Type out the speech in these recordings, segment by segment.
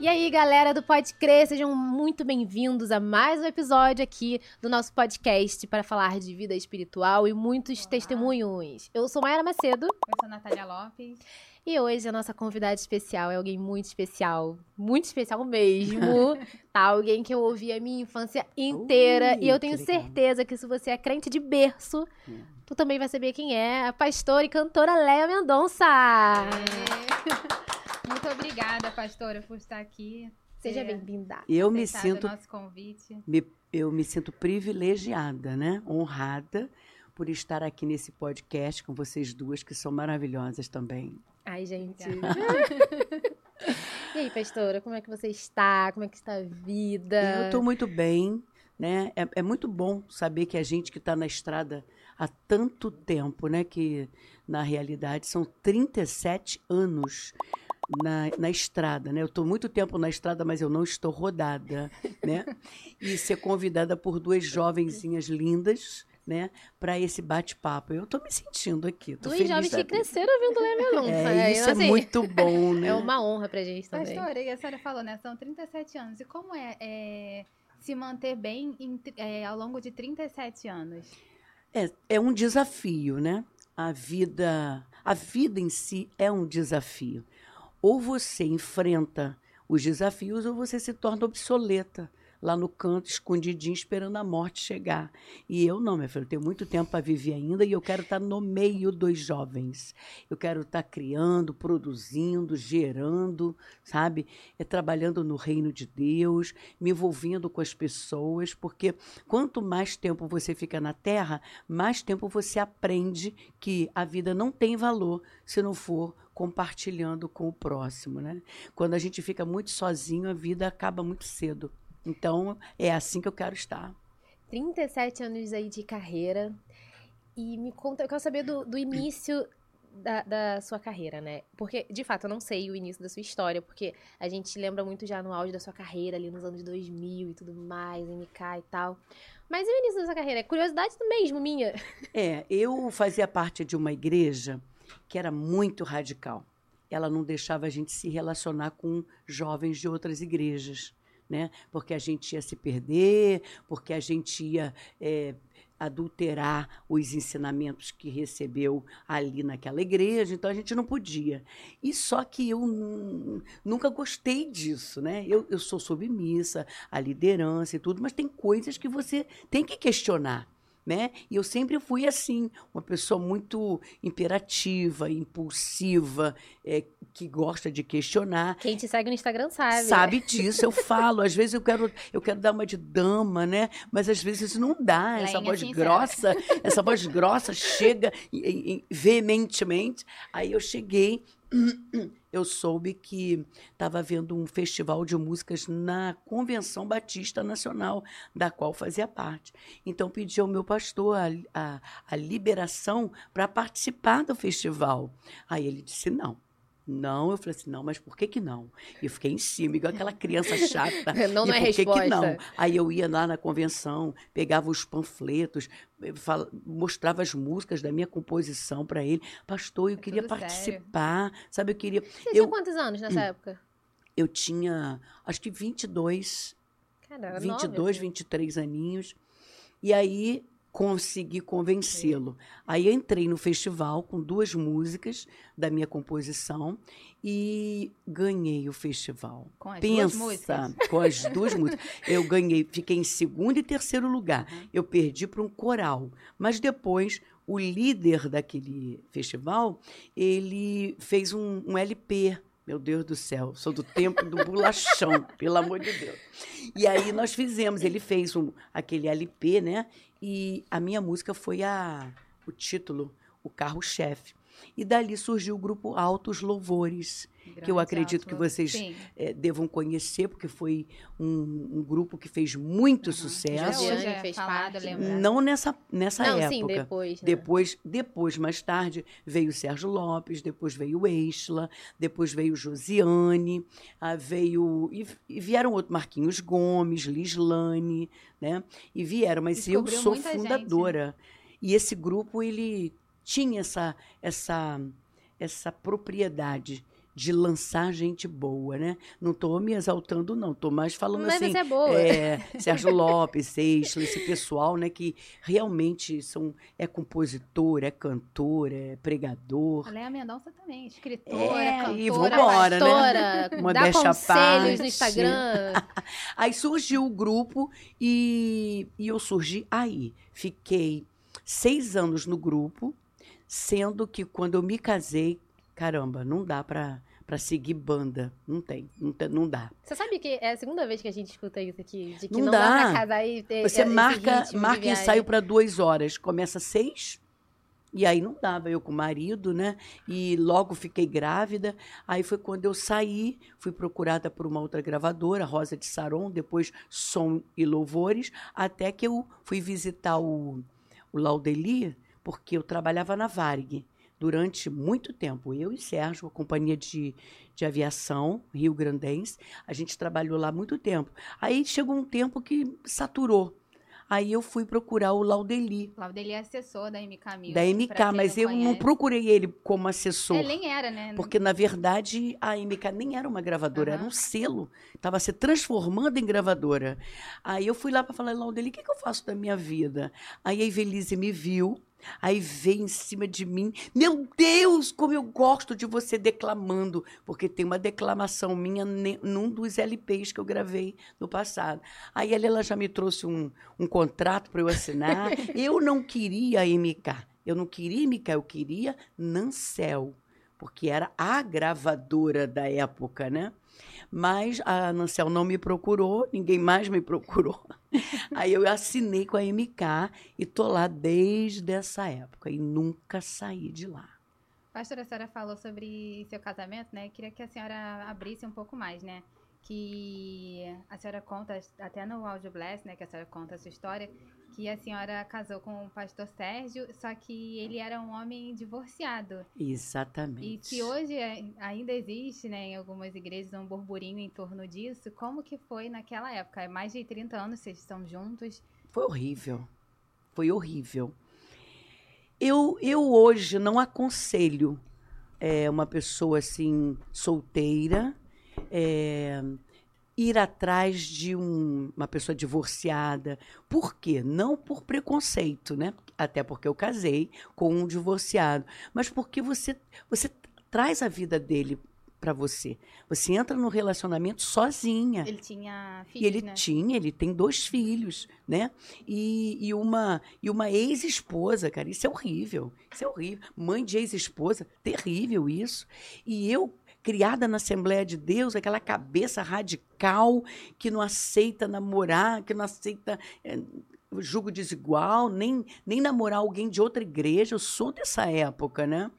E aí, galera do Pode Crer, sejam muito bem-vindos a mais um episódio aqui do nosso podcast para falar de vida espiritual e muitos Olá. testemunhos. Eu sou Mayara Macedo Eu sou Natália Lopes. e hoje a nossa convidada especial é alguém muito especial, muito especial mesmo, tá? Alguém que eu ouvi a minha infância inteira Ui, e eu tenho que certeza que se você é crente de berço, Hum. tu também vai saber quem é, a pastora e cantora Léa Mendonça. Muito obrigada, pastora, por estar aqui. Seja bem-vinda. Eu me sinto, o nosso convite. me- eu me sinto privilegiada, né? Honrada por estar aqui nesse podcast com vocês duas que são maravilhosas também. Ai, gente. e aí, pastora, como é que você está? Como é que está a vida? Eu estou muito bem, né? É, é muito bom saber que a gente que está na estrada há tanto tempo, né? Que na realidade são 37 anos na, na estrada, né? Eu estou muito tempo na estrada, mas eu não estou rodada, né? E ser convidada por duas jovenzinhas lindas, né? Para esse bate-papo. Eu estou me sentindo aqui. Tô Duas feliz jovens que cresceram ouvindo Léa Mendonça. É, isso assim, é muito bom, né? É uma honra pra gente também. Pastora, e a senhora falou, né? São 37 anos. E como é, é, se manter bem em é, ao longo de 37 anos? É, é um desafio, né? A vida, a vida em si é um desafio. Ou você enfrenta os desafios ou você se torna obsoleta lá no canto, escondidinho, esperando a morte chegar. E eu não, minha filha, eu tenho muito tempo para viver ainda e eu quero estar no meio dos jovens. Eu quero estar criando, produzindo, gerando, sabe? É trabalhando no reino de Deus, me envolvendo com as pessoas, porque quanto mais tempo você fica na terra, mais tempo você aprende que a vida não tem valor se não for compartilhando com o próximo, né? Quando a gente fica muito sozinho, a vida acaba muito cedo. Então, é assim que eu quero estar. 37 anos aí de carreira. E me conta, eu quero saber do, do início da, da sua carreira, né? Porque, de fato, eu não sei o início da sua história, porque a gente lembra muito já no auge da sua carreira, ali nos anos 2000 e tudo mais, MK e tal. Mas e o início da sua carreira? É curiosidade mesmo, minha. É, eu fazia parte de uma igreja que era muito radical. Ela não deixava a gente se relacionar com jovens de outras igrejas, né? Porque a gente ia se perder, porque a gente ia é, adulterar os ensinamentos que recebeu ali naquela igreja, então a gente não podia. E só que eu nu- nunca gostei disso, né? Eu, eu sou submissa à liderança e tudo, mas tem coisas que você tem que questionar né? E eu sempre fui assim, uma pessoa muito imperativa, impulsiva, é, que gosta de questionar. Quem te segue no Instagram sabe. Sabe disso, eu falo. Às vezes eu quero, eu quero dar uma de dama, né? Mas às vezes não dá. Essa Leinha voz sincera. grossa, essa voz grossa chega veementemente. Aí eu cheguei, eu soube que estava havendo um festival de músicas na Convenção Batista Nacional, da qual fazia parte. Então pedi ao meu pastor a, a, a liberação para participar do festival. Aí ele disse não. Não, eu falei assim, não, mas por que que não? E eu fiquei em cima, igual aquela criança chata. Não, não é por que resposta. que não? Aí eu ia lá na convenção, pegava os panfletos, fala- mostrava as músicas da minha composição para ele. Pastor, eu É queria tudo sério. participar, sabe? Eu queria. Você tinha Eu, quantos anos nessa época? eu tinha, acho que 22, Cara, 22, nove, 23 aninhos. E aí consegui convencê-lo. Aí eu entrei no festival com duas músicas da minha composição e ganhei o festival. Com as duas Pensa, músicas? com as duas músicas. Eu ganhei, fiquei em segundo e terceiro lugar. Uhum. Eu perdi para um coral. Mas depois, o líder daquele festival, ele fez um, um LP. Meu Deus do céu, sou do tempo do bolachão, pelo amor de Deus. E aí nós fizemos, ele fez um, aquele LP, né? E a minha música foi a, o título, o carro-chefe. E dali surgiu o grupo Altos Louvores, que eu Grande acredito que vocês eh, devam conhecer, porque foi um, um grupo que fez muito Até sucesso. Hoje é fez lembra? Não nessa, nessa Não, época. sim, depois. Né? Depois, depois, mais tarde, veio o Sérgio Lopes, depois veio oEixla, depois veio o Josiane, ah, veio. E, e vieram outros, Marquinhos Gomes, Lislane, né? E vieram, mas eu Descobriu sou muita gente. fundadora. E esse grupo, ele tinha essa, essa, essa propriedade de lançar gente boa, né? Não estou me exaltando, não. Estou mais falando Mas assim. você é boa. é, Sérgio Lopes, Seixo, esse pessoal, né? Que realmente são, é compositor, é cantor, é pregador. A Leia Mendonça também, escritora, É, cantora. e vambora, né? pastora, dá Modéstia à conselhos parte. no Instagram. Aí surgiu o grupo e, e eu surgi aí. Fiquei seis anos no grupo, sendo que quando eu me casei, caramba, não dá pra, pra seguir banda. Não tem, não, tem- não dá. Você sabe que é a segunda vez que a gente escuta isso aqui, de que Não não, dá. dá pra casar e ter Você marca, marca ensaio para duas horas. Começa seis. E aí não dava, eu com o marido, né? E logo fiquei grávida. Aí foi quando eu saí, fui procurada por uma outra gravadora, Rosa de Saron, depois Som e Louvores, até que eu fui visitar o, o Laudeli, porque eu trabalhava na Varig durante muito tempo. Eu e Sérgio, a companhia de, de aviação Rio Grandense, a gente trabalhou lá muito tempo. Aí chegou um tempo que saturou. Aí eu fui procurar o Laudeli, Laudeli é assessor da MK Music. da MK, mas eu não conhece. procurei ele como assessor. É, nem era, né? Porque, na verdade, a MK nem era uma gravadora, era Aham. um selo. Estava se transformando em gravadora. Aí eu fui lá para falar, Laudeli, o que, que eu faço da minha vida? Aí a Ivelise me viu, aí veio em cima de mim. Meu Deus, como eu gosto de você declamando. Porque tem uma declamação minha num dos LPs que eu gravei no passado. Aí ela já me trouxe um, um contrato para eu assinar. eu não queria MK. Eu não queria MK, eu queria Nancel porque era a gravadora da época, né? Mas a Nancel não me procurou, ninguém mais me procurou. Aí eu assinei com a MK e tô lá desde essa época e nunca saí de lá. Pastora, a senhora falou sobre seu casamento, né? Queria que a senhora abrisse um pouco mais, né? Que a senhora conta, até no Audio Blast, né? Que a senhora conta a sua história, que a senhora casou com o pastor Sérgio, só que ele era um homem divorciado. Exatamente. E que hoje é- ainda existe, né, em algumas igrejas, um burburinho em torno disso. Como que foi naquela época? É mais de 30 anos vocês estão juntos. Foi horrível. Foi horrível. Eu, eu hoje não aconselho é, uma pessoa assim, solteira, é, ir atrás de um- uma pessoa divorciada. Por quê? Não por preconceito, né? Até porque eu casei com um divorciado. Mas porque você, você traz a vida dele para você. Você entra no relacionamento sozinha. Ele tinha E filhos, ele né? tinha, ele tem dois filhos, né? E, e uma, e uma ex-esposa, cara, isso é horrível. Isso é horrível. Mãe de ex-esposa, terrível isso. E eu, criada na Assembleia de Deus, aquela cabeça radical que não aceita namorar, que não aceita. eh, Julgo desigual, nem, nem namorar alguém de outra igreja. Eu sou dessa época, né?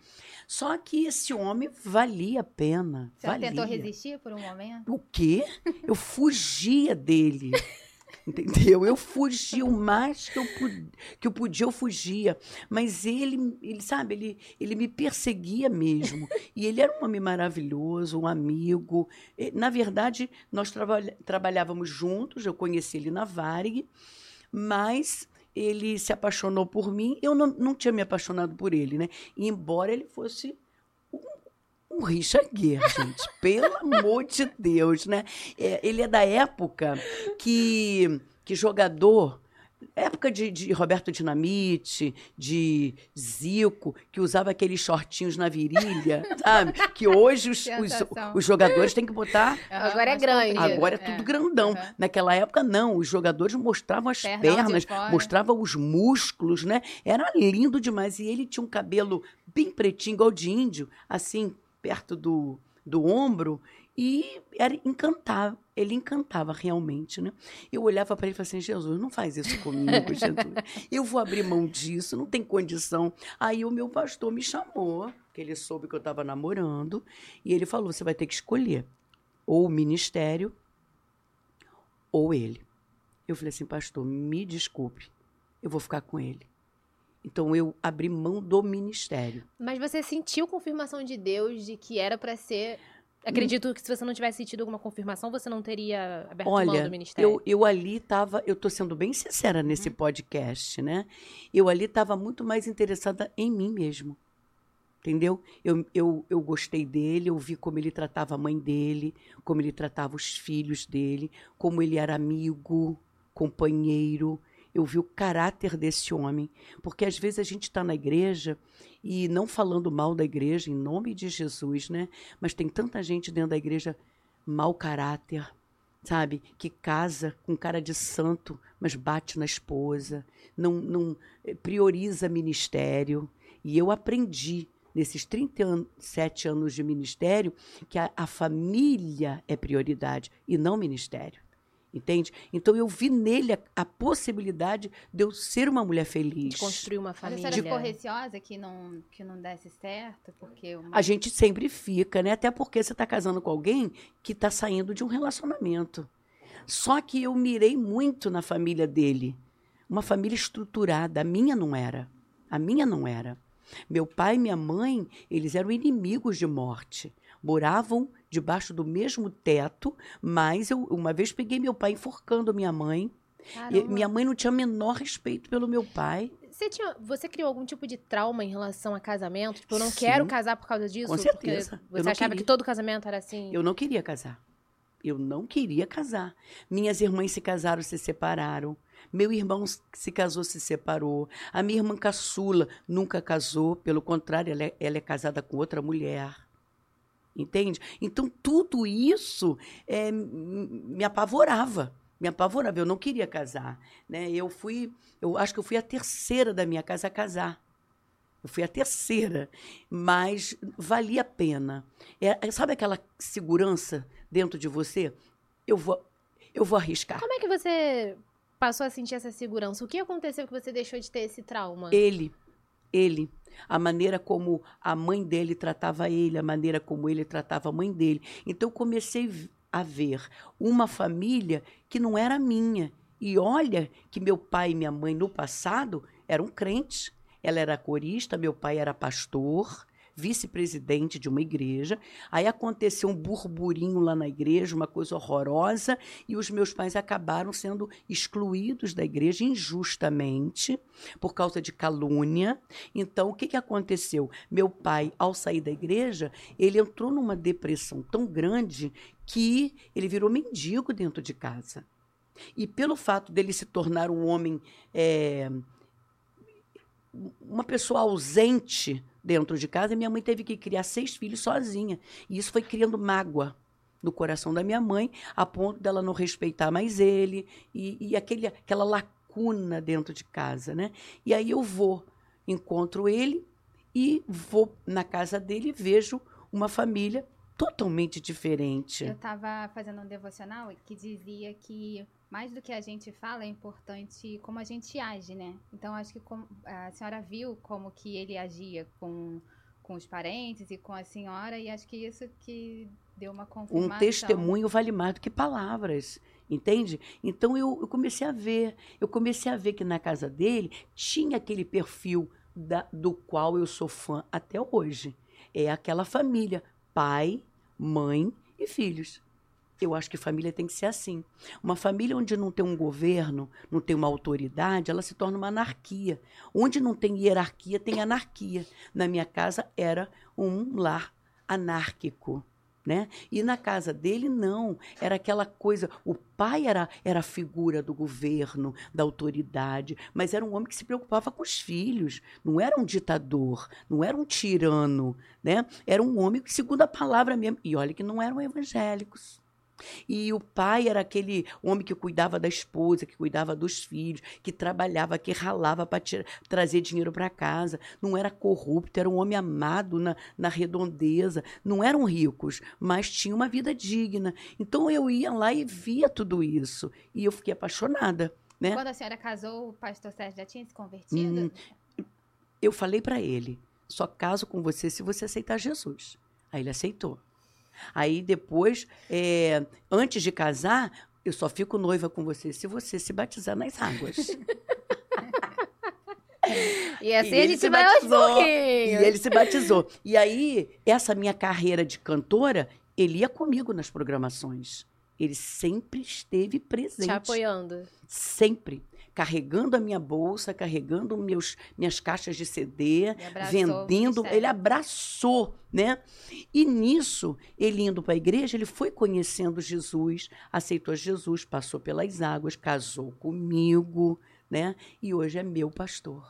Só que esse homem valia a pena. Você valia. tentou resistir por um momento? O quê? Eu fugia dele. Entendeu? Eu fugia o mais que eu, que eu podia, eu fugia. Mas ele, ele sabe, ele, ele me perseguia mesmo. E ele era um homem maravilhoso, um amigo. Na verdade, nós trabalha- trabalhávamos juntos, eu conheci ele na Varig, mas ele se apaixonou por mim. Eu não, não tinha me apaixonado por ele, né? Embora ele fosse um Richard Gere, gente. Pelo amor de Deus, né? É, ele é da época que, que jogador. Época de, de Roberto Dinamite, de Zico, que usava aqueles shortinhos na virilha, sabe? Que hoje os, os, os jogadores têm que botar. Agora é grande. Agora é tudo grandão. Aham. Naquela época, não. Os jogadores mostravam as Pernão pernas, mostravam os músculos, né? Era lindo demais. E ele tinha um cabelo bem pretinho, igual de índio, assim, perto do, do ombro. E era encantava. Ele encantava realmente, né? Eu olhava para ele e falava assim: Jesus, não faz isso comigo, Jesus. Eu vou abrir mão disso, não tem condição. Aí o meu pastor me chamou, que ele soube que eu estava namorando, e ele falou: você vai ter que escolher ou o ministério ou ele. Eu falei assim, pastor, me desculpe, eu vou ficar com ele. Então eu abri mão do ministério. Mas você sentiu confirmação de Deus de que era pra ser. Acredito que se você não tivesse sentido alguma confirmação, você não teria aberto mão Olha, do ministério. eu, eu ali estava, eu estou sendo bem sincera nesse podcast, né? Eu ali estava muito mais interessada em mim mesmo. Entendeu? Eu, eu, eu gostei dele, eu vi como ele tratava a mãe dele, como ele tratava os filhos dele, como ele era amigo, companheiro. Eu vi o caráter desse homem. Porque às vezes a gente está na igreja e não falando mal da igreja, em nome de Jesus, né? Mas tem tanta gente dentro da igreja mau caráter, sabe? Que casa com cara de santo, mas bate na esposa, não, não eh, prioriza ministério. E eu aprendi nesses 37 anos de ministério que a, a família é prioridade e não ministério. Entende? Então eu vi nele a, a, possibilidade de eu ser uma mulher feliz. De construir uma família. Você ficou receosa que não, que não desse certo? Porque uma... A gente sempre fica, né? Até porque você está casando com alguém que está saindo de um relacionamento. Só que eu mirei muito na família dele. Uma família estruturada. A minha não era. A minha não era. Meu pai e minha mãe, eles eram inimigos de morte. Moravam debaixo do mesmo teto, mas eu uma vez peguei meu pai enforcando minha mãe. minha mãe não tinha o menor respeito pelo meu pai. Você, tinha, você criou algum tipo de trauma em relação a casamento? Tipo, eu não Sim, quero casar por causa disso? Com certeza. Você achava queria. que todo casamento era assim? Eu não queria casar. Eu não queria casar. Minhas irmãs se casaram, se separaram. Meu irmão se casou, se separou. A minha irmã caçula nunca casou, pelo contrário, ela é, ela é casada com outra mulher. Entende? Então, tudo isso é, me apavorava. Me apavorava. Eu não queria casar. Né? Eu fui, eu acho que eu fui a terceira da minha casa a casar. Eu fui a terceira, mas valia a pena. É, sabe aquela segurança dentro de você? Eu vou, eu vou arriscar. Como é que você passou a sentir essa segurança? O que aconteceu que você deixou de ter esse trauma? Ele, ele, a maneira como a mãe dele tratava ele, a maneira como ele tratava a mãe dele. Então eu comecei a ver uma família que não era minha. E olha que meu pai e minha mãe no passado eram crentes. Ela era corista, meu pai era pastor, vice-presidente de uma igreja. Aí aconteceu um burburinho lá na igreja, uma coisa horrorosa, e os meus pais acabaram sendo excluídos da igreja injustamente por causa de calúnia. Então, o que, que aconteceu? Meu pai, ao sair da igreja, ele entrou numa depressão tão grande que ele virou mendigo dentro de casa. E pelo fato dele se tornar um homem. É, uma pessoa ausente dentro de casa, minha mãe teve que criar seis filhos sozinha. E isso foi criando mágoa no coração da minha mãe, a ponto dela não respeitar mais ele e, e aquele, aquela lacuna dentro de casa, né? E aí eu vou, encontro ele e vou na casa dele e vejo uma família totalmente diferente. Eu estava fazendo um devocional que dizia que mais do que a gente fala, é importante como a gente age, né? Então, acho que a senhora viu como que ele agia com, com os parentes e com a senhora, e acho que isso que deu uma confirmação. Um testemunho vale mais do que palavras, entende? Então, eu, eu comecei a ver, eu comecei a ver que na casa dele tinha aquele perfil da, do qual eu sou fã até hoje. É aquela família, pai, mãe e filhos. Eu acho que família tem que ser assim. Uma família onde não tem um governo, não tem uma autoridade, ela se torna uma anarquia. Onde não tem hierarquia, tem anarquia. Na minha casa era um lar anárquico. Né? E na casa dele, não. Era aquela coisa. O pai era, era a figura do governo, da autoridade, mas era um homem que se preocupava com os filhos. Não era um ditador, não era um tirano. Né? Era um homem, segundo a palavra mesmo. E olha que não eram evangélicos. E o pai era aquele homem que cuidava da esposa, que cuidava dos filhos, que trabalhava, que ralava para trazer dinheiro para casa. Não era corrupto, era um homem amado na, na redondeza. Não eram ricos, mas tinham uma vida digna. Então eu ia lá e via tudo isso. E eu fiquei apaixonada. Né? Quando a senhora casou, o pastor Sérgio já tinha se convertido? Hum, eu falei para ele: só caso com você se você aceitar Jesus. Aí ele aceitou. Aí depois, é, antes de casar, eu só fico noiva com você se você se batizar nas águas. E assim e a gente vai aos pouquinhos. E ele se batizou. E aí, essa minha carreira de cantora, ele ia comigo nas programações. Ele sempre esteve presente. Te apoiando. Sempre. Carregando a minha bolsa, carregando meus, minhas caixas de CD, vendendo. Ele abraçou, né? E nisso, ele indo para a igreja, ele foi conhecendo Jesus, aceitou Jesus, passou pelas águas, casou comigo, né? E hoje é meu pastor.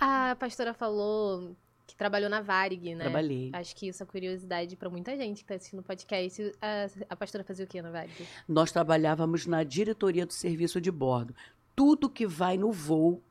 A pastora falou que trabalhou na Varig, né? Trabalhei. Acho que isso é curiosidade pra muita gente que tá assistindo o podcast. A, a pastora fazia o quê na Varig? Nós trabalhávamos na diretoria do serviço de bordo. Tudo que vai no voo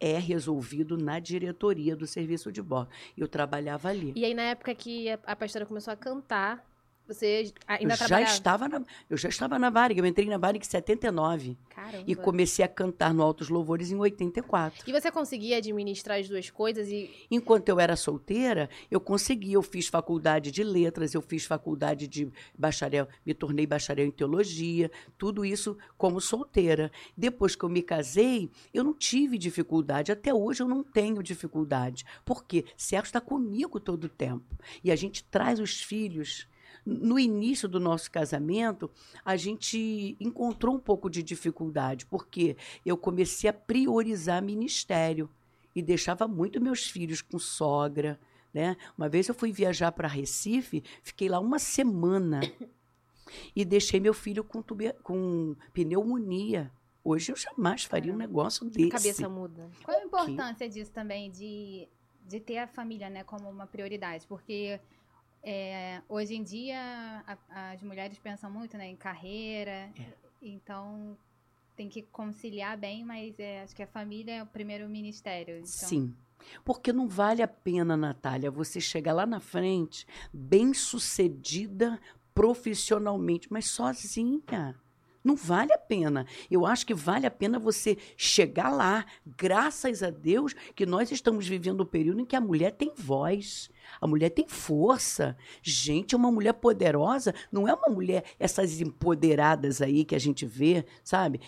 é resolvido na diretoria do serviço de bordo. Eu trabalhava ali. E aí, na época que a, pastora começou a cantar, você ainda eu já estava na, eu já estava na Varig, eu entrei na Varig em 79 Caramba. e comecei a cantar no Altos Louvores em 84. E você conseguia administrar as duas coisas e Enquanto eu era solteira, eu conseguia, eu fiz faculdade de letras, eu fiz faculdade de bacharel, me tornei bacharel em teologia, tudo isso como solteira. Depois que eu me casei, eu não tive dificuldade, até hoje eu não tenho dificuldade. Por quê? Sérgio está comigo todo o tempo. E a gente traz os filhos. No início do nosso casamento, a gente encontrou um pouco de dificuldade, porque eu comecei a priorizar ministério e deixava muito meus filhos com sogra. Né? Uma vez eu fui viajar para Recife, fiquei lá uma semana e deixei meu filho com, tube- com pneumonia. Hoje eu jamais faria um negócio a desse. cabeça muda. Qual a importância disso também, de, de ter a família né, como uma prioridade? Porque é, hoje em dia a- as mulheres pensam muito né, em carreira, É. então tem que conciliar bem, mas é, acho que a família é o primeiro ministério. Então, Sim. Porque não vale a pena, Natália, você chegar lá na frente, bem sucedida profissionalmente, mas sozinha. Não vale a pena. Eu acho que vale a pena você chegar lá. Graças a Deus que nós estamos vivendo um período em que a mulher tem voz, a mulher tem força. Gente, uma mulher poderosa não é uma mulher, essas empoderadas aí que a gente vê, sabe?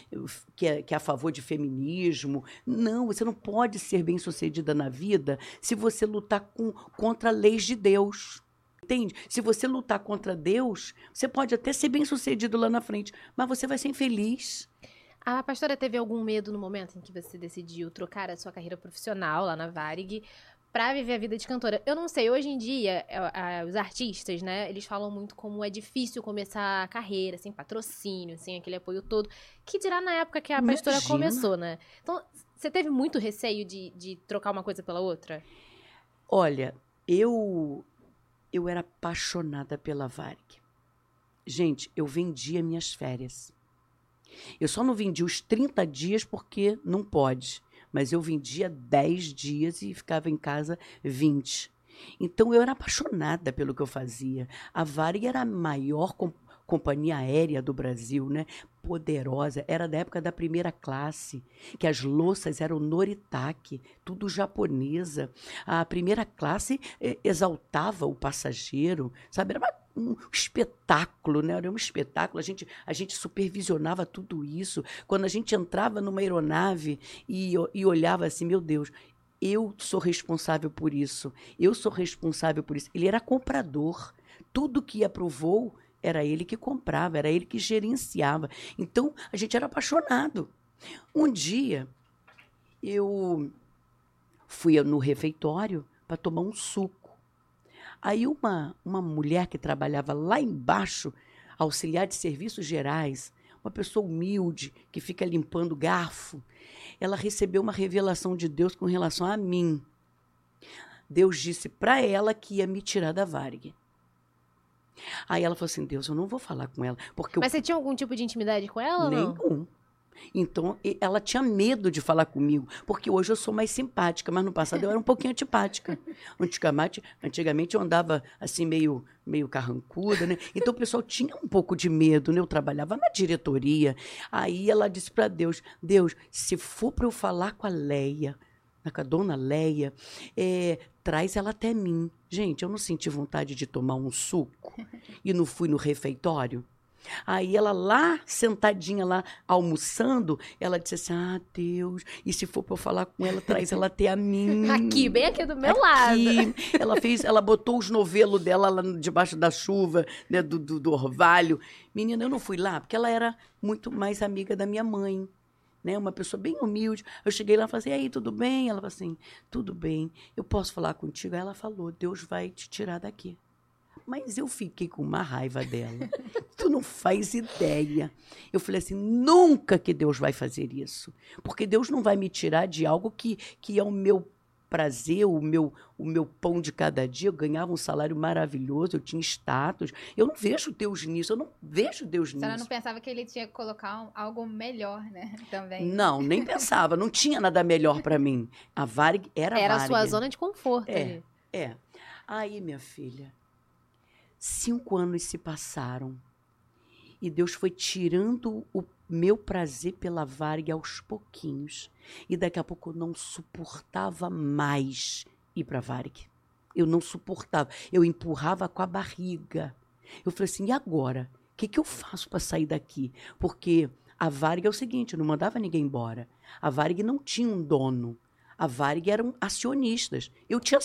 Que é, que é a favor de feminismo. Não, você não pode ser bem sucedida na vida se você lutar com, contra leis de Deus. Entende? Se você lutar contra Deus, você pode até ser bem sucedido lá na frente, mas você vai ser infeliz. A pastora teve algum medo no momento em que você decidiu trocar a sua carreira profissional lá na Varig pra viver a vida de cantora? Eu não sei, hoje em dia, é, os artistas, né, eles falam muito como é difícil começar a carreira sem patrocínio, sem aquele apoio todo, que dirá na época que a pastora Imagina. começou, né? Então, você teve muito receio de, de trocar uma coisa pela outra? Olha, eu eu era apaixonada pela Varig. Gente, eu vendia minhas férias. Eu só não vendi os 30 dias porque não pode, mas eu vendia 10 dias e ficava em casa 20. Então eu era apaixonada pelo que eu fazia. A Varig era a maior com- companhia aérea do Brasil, né? Poderosa, era da época da primeira classe, que as louças eram Noritake, tudo japonesa. A primeira classe eh, exaltava o passageiro, sabe? Era um espetáculo, né? Era um espetáculo. A gente, a gente supervisionava tudo isso. Quando a gente entrava numa aeronave e, e olhava assim, meu Deus, eu sou responsável por isso. Eu sou responsável por isso. Ele era comprador. Tudo que ia pro voo era ele que comprava, era ele que gerenciava. Então, a gente era apaixonado. Um dia, eu fui no refeitório para tomar um suco. Aí uma, uma mulher que trabalhava lá embaixo, auxiliar de serviços gerais, uma pessoa humilde que fica limpando garfo, ela recebeu uma revelação de Deus com relação a mim. Deus disse para ela que ia me tirar da Varig. Aí ela falou assim: Deus, eu não vou falar com ela, porque eu Mas você tinha algum tipo de intimidade com ela? Nenhum. Então, ela tinha medo de falar comigo, porque hoje eu sou mais simpática, mas no passado eu era um pouquinho antipática. Antigamente, antigamente eu andava assim, meio, meio carrancuda, né? Então o pessoal tinha um pouco de medo, né? Eu trabalhava na diretoria. Aí ela disse para Deus: Deus, se for para eu falar com a Leia, a dona Leia, é, traz ela até mim. Gente, eu não senti vontade de tomar um suco e não fui no refeitório. Aí ela lá, sentadinha lá, almoçando, ela disse assim: Ah, Deus, e se for pra eu falar com ela, traz ela até a mim. Aqui, bem aqui do meu Aqui. lado. Ela fez, ela botou os novelos dela lá debaixo da chuva, né, do, do, do orvalho. Menina, eu não fui lá, porque ela era muito mais amiga da minha mãe. Né? Uma pessoa bem humilde. Eu cheguei lá e falei assim, aí, tudo bem? Ela falou assim, tudo bem, eu posso falar contigo? Aí ela falou, Deus vai te tirar daqui. Mas eu fiquei com uma raiva dela. tu não faz ideia. Eu falei assim, nunca que Deus vai fazer isso. Porque Deus não vai me tirar de algo que, que é o meu prazer, o meu, o meu pão de cada dia. Eu ganhava um salário maravilhoso, eu tinha status. Eu não vejo Deus nisso, eu não vejo Deus nisso. A senhora não pensava que ele tinha que colocar um- algo melhor, né? Também. Não, nem pensava, não tinha nada melhor para mim. A Varig era, Era a sua zona de conforto É. ali. É. Aí, minha filha, cinco anos se passaram e Deus foi tirando o meu prazer pela Varig aos pouquinhos. E daqui a pouco eu não suportava mais ir para Varig. Eu não suportava. Eu empurrava com a barriga. Eu falei assim: e agora? O que, que eu faço para sair daqui? Porque a Varig é o seguinte: eu não mandava ninguém embora. A Varig não tinha um dono. A Varig eram acionistas. Eu tinha,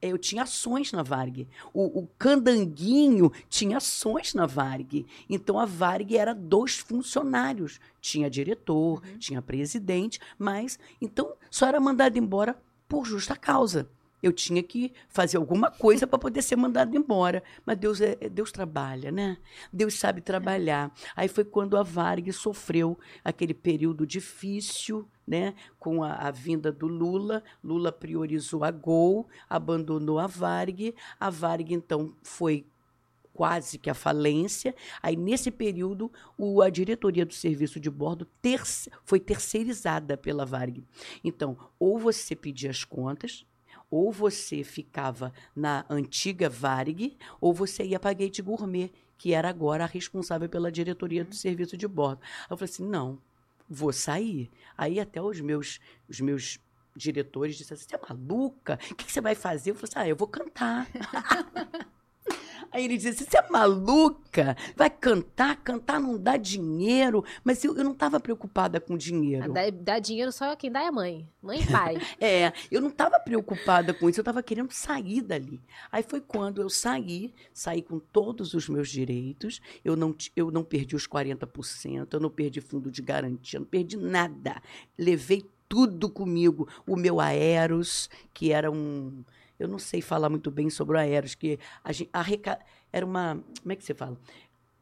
eu tinha ações na Varig. O, o Candanguinho tinha ações na Varig. Então a Varig era dos funcionários. Tinha diretor, tinha presidente, mas então só era mandado embora por justa causa. Eu tinha que fazer alguma coisa para poder ser mandado embora. Mas Deus é, é- Deus trabalha, né? Deus sabe trabalhar. Aí foi quando a Varg sofreu aquele período difícil, né? Com a, a vinda do Lula. Lula priorizou a Gol, abandonou a Varg. A Varg, então, foi quase que a falência. Aí, nesse período, o- a diretoria do serviço de bordo terce- foi terceirizada pela Varg. Então, ou você pedia as contas, ou você ficava na antiga Varig, ou você ia para Gate Gourmet, que era agora a responsável pela diretoria do serviço de bordo. Eu falei assim, não, vou sair. Aí até os meus, os meus diretores disseram assim, você é maluca? O que, que você vai fazer? Eu falei assim, ah, eu vou cantar. Aí ele disse, você é maluca? Vai cantar? Cantar não dá dinheiro. Mas eu, eu não estava preocupada com dinheiro. Dá, dá dinheiro só quem dá é mãe. Mãe e pai. É, eu não estava preocupada com isso, eu estava querendo sair dali. Aí foi quando eu saí, saí com todos os meus direitos, eu não, eu não perdi os 40%, eu não perdi fundo de garantia, não perdi nada. Levei tudo comigo. O meu Aeros, que era um. Eu não sei falar muito bem sobre o Aeros, que a gente, arreca, era uma. Como é que você fala?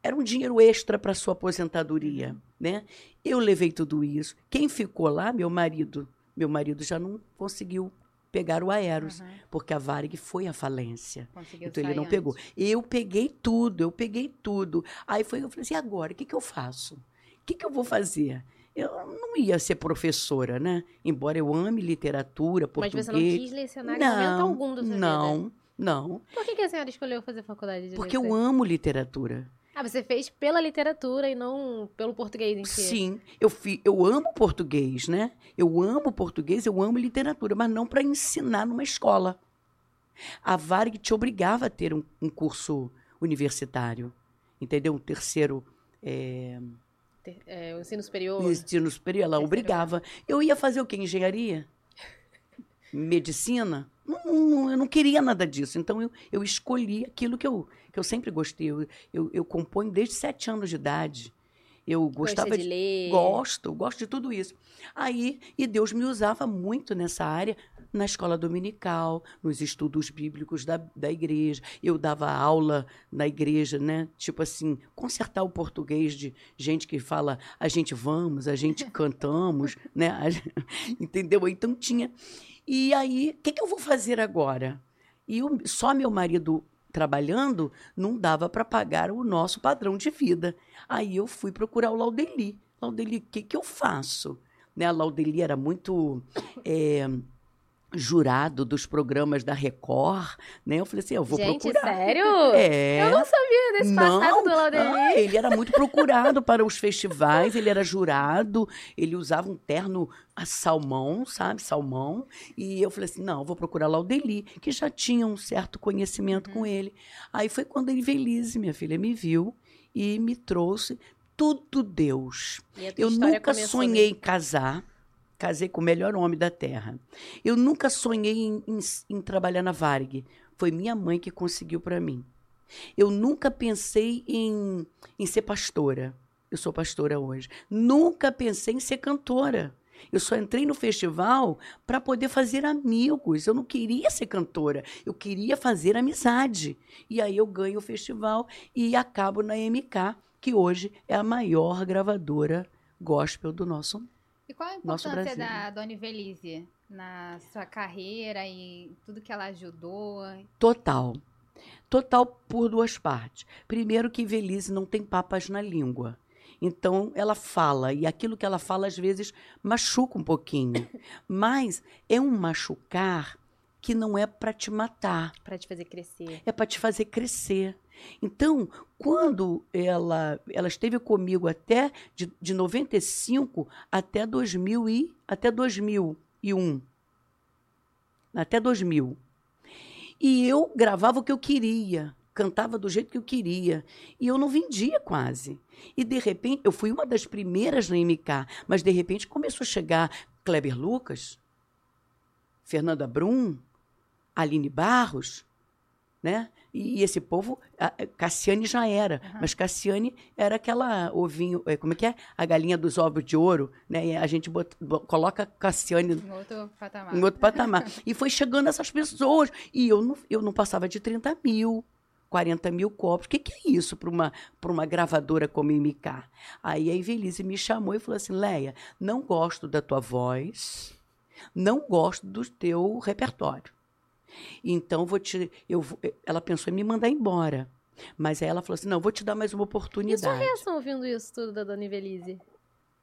Era um dinheiro extra para sua aposentadoria, né? Eu levei tudo isso. Quem ficou lá, meu marido, meu marido já não conseguiu pegar o Aeros, Aham. porque a Varig foi à falência. Conseguiu Então ele não pegou. antes. Eu peguei tudo, eu peguei tudo. Aí foi, eu falei assim, e agora, o que, que eu faço? O que, que eu vou fazer? Eu não ia ser professora, né? Embora eu ame literatura, Mas português. você não quis lecionar em momento algum da sua vida. não, não. Por que, que a senhora escolheu fazer faculdade de Porque eu amo literatura. Ah, você fez pela literatura e não pelo português em si. Sim, eu, fi, eu amo português, né? Eu amo português, eu amo literatura, mas não para ensinar numa escola. A Varig te obrigava a ter um, um curso universitário, entendeu? Um terceiro é, É, o ensino superior. ensino superior, ela obrigava. Eu ia fazer o quê? Engenharia? Medicina? Não, não, eu não queria nada disso. Então, eu, eu escolhi aquilo que eu, que eu sempre gostei. Eu, eu, eu componho desde sete anos de idade. Eu Gosta gostava de ler. Gosto, gosto de tudo isso. Aí, e Deus me usava muito nessa área, na escola dominical, nos estudos bíblicos da, da igreja. Eu dava aula na igreja, né? Tipo assim, consertar o português de gente que fala a gente vamos, a gente cantamos, né? Entendeu? Então tinha. E aí, o que, que eu vou fazer agora? E o- só meu marido trabalhando não dava para pagar o nosso padrão de vida. Aí eu fui procurar o Laudeli. Laudeli, o que, que eu faço? Né? A Laudeli era muito é, jurado dos programas da Record. Né? Eu falei assim, eu vou Gente, procurar. sério? É. Eu não sabia desse passado do Laudeli. ah, ele era muito procurado para os festivais, ele era jurado, ele usava um terno a salmão, sabe? Salmão. E eu falei assim: não, eu vou procurar lá o Deli, que já tinha um certo conhecimento com ele. Aí foi quando a Invelise, minha filha, me viu e me trouxe tudo Deus. Eu nunca sonhei em casar. Casei com o melhor homem da terra. Eu nunca sonhei em, em- em trabalhar na Varig. Foi minha mãe que conseguiu para mim. Eu nunca pensei em, em ser pastora. eu sou pastora hoje. Nunca pensei em ser cantora. Eu só entrei no festival para poder fazer amigos. Eu não queria ser cantora, eu queria fazer amizade. E aí eu ganho o festival e acabo na MK, que hoje é a maior gravadora gospel do nosso E qual a importância da Dona Ivelise na sua carreira e tudo que ela ajudou? Total. Total por duas partes. Primeiro que Velise não tem papas na língua. Então ela fala e aquilo que ela fala às vezes machuca um pouquinho, mas é um machucar que não é para te matar, Pra te fazer crescer. é para te fazer crescer. Então, quando ela ela esteve comigo até de, de 95 até 2000 e até 2001. Até 2000. E eu gravava o que eu queria, cantava do jeito que eu queria, e eu não vendia quase. E de repente, eu fui uma das primeiras na MK, mas de repente começou a chegar Kleber Lucas, Fernanda Brum, Aline Barros, né? E esse povo, Cassiane já era, mas Cassiane era aquela ovinho, eh, como é que é? A galinha dos ovos de ouro, né? E a gente bota- bo- coloca Cassiane Em outro patamar. em outro patamar. E foi chegando essas pessoas. E eu não, eu não passava de 30 mil, 40 mil copos. O que, que é isso para uma, pra uma gravadora como MK? Aí a Ivelise me chamou e falou assim: Leia, não gosto da tua voz, não gosto do teu repertório. Então vou te. Eu, vou- ela pensou em me mandar embora. Mas aí ela falou assim: não, vou te dar mais uma E sua oportunidade. reação ouvindo isso tudo da Dona Ivelise?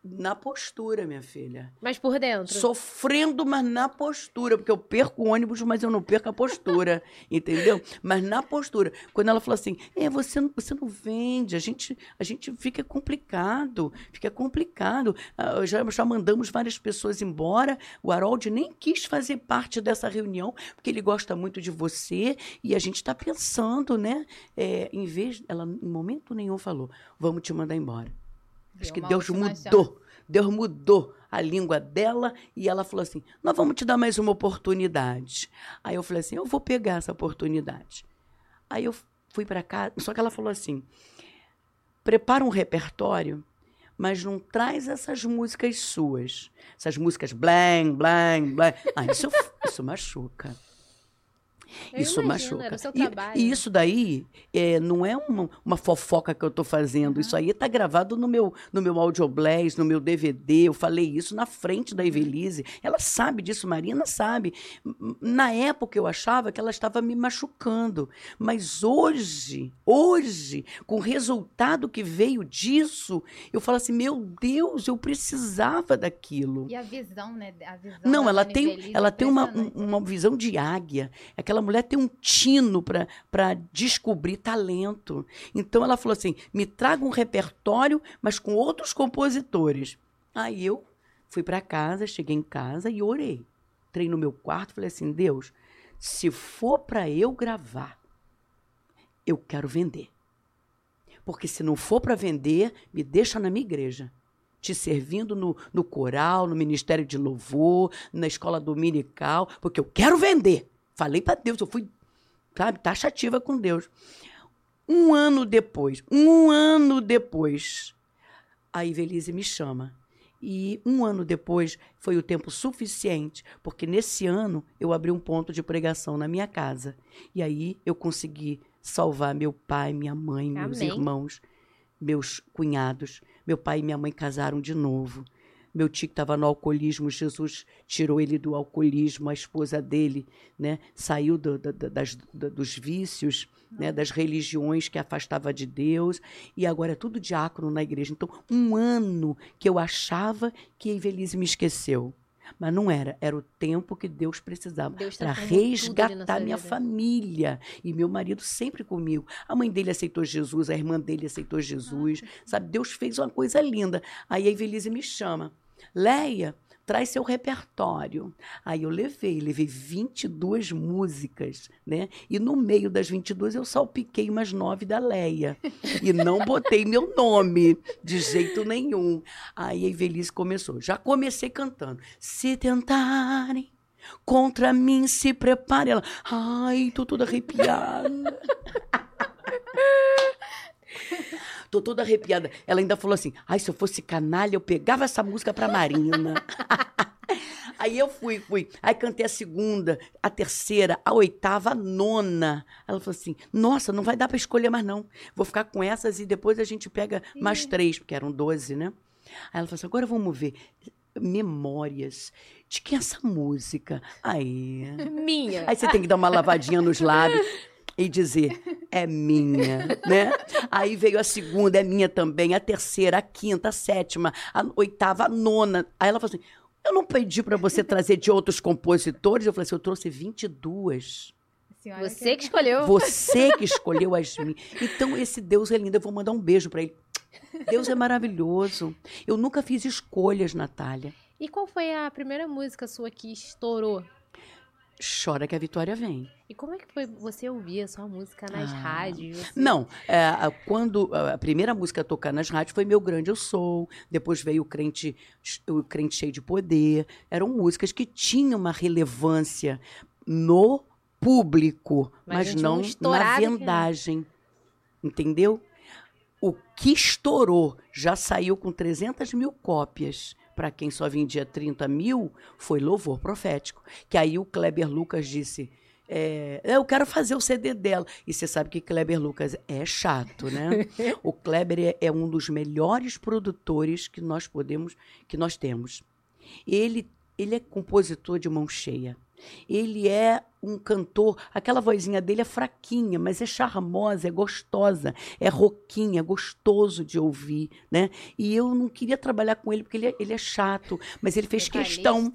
Na postura, minha filha. Mas por dentro? Sofrendo, mas na postura, porque eu perco o ônibus, mas eu não perco a postura, entendeu? Mas na postura. Quando ela falou assim, é, você não, você não vende, a gente, a gente fica complicado, fica complicado. Ah, já, já mandamos várias pessoas embora, o Harold nem quis fazer parte dessa reunião, porque ele gosta muito de você, e a gente está pensando, né? É, em vez, ela em momento nenhum falou, vamos te mandar embora. Acho Deu que Deus mudou. Deus mudou a língua dela e ela falou assim: Nós vamos te dar mais uma oportunidade. Aí eu falei assim: Eu vou pegar essa oportunidade. Aí eu fui para casa, só que ela falou assim: Prepara um repertório, mas não traz essas músicas suas. Essas músicas blang, blang, blang. Ah, isso, isso machuca. Eu Isso imagino, machuca. E-. E, isso daí é, não é uma, uma fofoca que eu estou fazendo. Isso aí está gravado no meu, no meu Audioblast, no meu DVD. Eu falei isso na frente da Evelise. Ela sabe disso, Marina sabe. Na época eu achava que ela estava me machucando. Mas hoje, hoje, com o resultado que veio disso, eu falo assim: meu Deus, eu precisava daquilo. E a visão, né? A visão Não, ela tem, Ivelisse ela é tem uma, um- uma visão de águia. Aquela mulher tem um tino para descobrir talento. Então ela falou assim: me traga um repertório, mas com outros compositores. Aí eu fui para casa, cheguei em casa e orei. Entrei no meu quarto, falei assim: Deus, se for para eu gravar, eu quero vender. Porque se não for para vender, me deixa na minha igreja. Te servindo no, no coral, no Ministério de Louvor, na escola dominical, porque eu quero vender. Falei para Deus, eu fui, sabe, taxativa com Deus. Um ano depois, um ano depois, a Ivelise me chama. E um ano depois foi o tempo suficiente, porque nesse ano eu abri um ponto de pregação na minha casa. E aí eu consegui salvar meu pai, minha mãe, meus Amém. irmãos, meus cunhados. Meu pai e minha mãe casaram de novo. Meu tio que estava no alcoolismo, Jesus tirou ele do alcoolismo, a esposa dele, né, saiu do- da- das- da- dos vícios, né, das religiões que afastava de Deus, e agora é tudo diácono na igreja. Então, um ano que eu achava que a Evelise me esqueceu. Mas não era, era o tempo que Deus precisava Deus para resgatar minha vida. família. E meu marido sempre comigo. A mãe dele aceitou Jesus, a irmã dele aceitou Jesus. Sabe, Deus fez uma coisa linda. Aí a Evelise me chama. Leia, traz seu repertório. Aí eu levei, levei 22 músicas, né? E no meio das 22 eu salpiquei umas nove da Leia. E não botei meu nome, de jeito nenhum. Aí a Evelise começou. Já comecei cantando. Se tentarem contra mim, se prepare. Ela, ai, tô toda arrepiada. tô toda arrepiada. Ela ainda falou assim: ai, se eu fosse canalha, eu pegava essa música pra Marina. Aí eu fui, fui. Aí cantei a segunda, a terceira, a oitava, a nona. Ela falou assim: nossa, não vai dar pra escolher mais, não. Vou ficar com essas e depois a gente pega mais três, porque eram doze, né? Aí ela falou assim: agora vamos ver. Memórias. De quem é essa música? Aí. Minha. Aí você tem que dar uma lavadinha nos lábios e dizer, é minha, né? Aí veio a segunda, é minha também, a terceira, a quinta, a sétima, a oitava, a nona. Aí ela falou assim: eu não pedi para você trazer de outros compositores. Eu falei assim: eu trouxe 22. Senhora Você que escolheu. Você que escolheu as minhas. Então, esse Deus é lindo. Eu vou mandar um beijo para ele. Deus é maravilhoso. Eu nunca fiz escolhas, Natália. E qual foi a primeira música sua que estourou? Chora que a vitória vem. E como é que foi você ouvir a sua música nas Ah. rádios? Você- Não, é, quando a primeira música a tocar nas rádios foi Meu Grande Eu Sou, depois veio o Crente, o Crente Cheio de Poder. Eram músicas que tinham uma relevância no público, Mas mas, não na estourada que- vendagem. Entendeu? O que estourou já saiu com 300 mil cópias. Para quem só vendia 30 mil, foi louvor profético. Que aí o Kleber Lucas disse: é, Eu quero fazer o CD dela. E você sabe que Kleber Lucas é chato, né? o Kleber é, é um dos melhores produtores que nós podemos, que nós temos. Ele, ele é compositor de mão cheia. Ele é um cantor, aquela vozinha dele é fraquinha, mas é charmosa, é gostosa, é roquinha, é gostoso de ouvir, né? E eu não queria trabalhar com ele porque ele é, ele é chato, mas ele fez Detalhista. questão.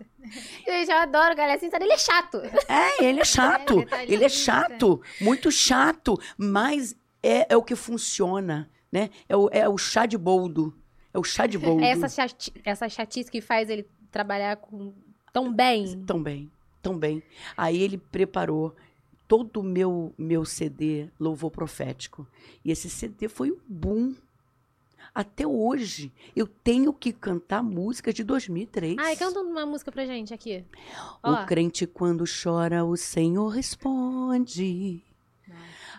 Gente, eu adoro, galera. Sincero, ele é chato. É, ele é chato. detalhista. ele é chato, muito chato, mas é, é o que funciona, né? É o, é o chá de boldo. É o chá de boldo. É essa, chati essa chatice que faz ele trabalhar com tão bem. Tão bem, tão bem. Aí ele preparou todo o meu, meu CD Louvor Profético. E esse CD foi um boom. Até hoje, eu tenho que cantar músicas de 2003. Ai, canta uma música pra gente aqui. Ó, O crente quando chora, o Senhor responde.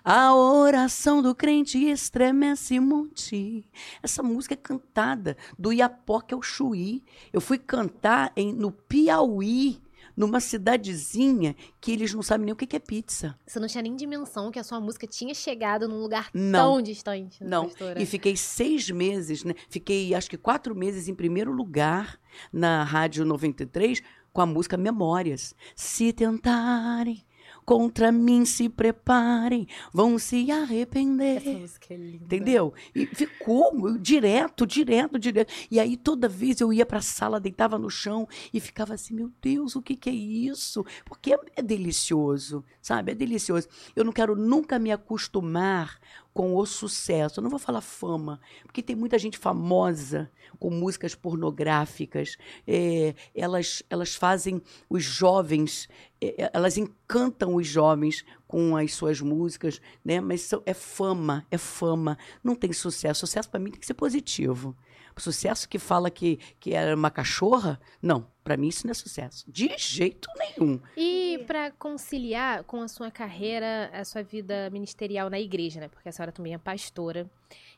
A oração do crente estremece monte. Essa música é cantada do Iapoque ao Chuí. Eu fui cantar em, no Piauí, numa cidadezinha que eles não sabem nem o que é pizza. você não tinha nem dimensão que a sua música tinha chegado num lugar Não. tão distante. Não, e fiquei seis meses, né? Fiquei acho que quatro meses em primeiro lugar na Rádio 93 com a música Memórias. Se tentarem contra mim, se preparem, vão se arrepender. Essa música é linda. Entendeu? E ficou direto, direto, direto. E aí toda vez eu ia para a sala, deitava no chão e ficava assim, meu Deus, o que, que é isso? Porque é, é delicioso, sabe? É delicioso. Eu não quero nunca me acostumar com o sucesso. Eu não vou falar fama, porque tem muita gente famosa com músicas pornográficas. É, elas, elas fazem os jovens, é, elas encantam os jovens com as suas músicas, né? Mas são- é fama, é fama. Não tem sucesso. Sucesso para mim tem que ser positivo. Sucesso que fala que, que era uma cachorra, não. Para mim isso não é sucesso. De jeito nenhum. E pra conciliar com a sua carreira, a sua vida ministerial na igreja, né? Porque a senhora também é pastora.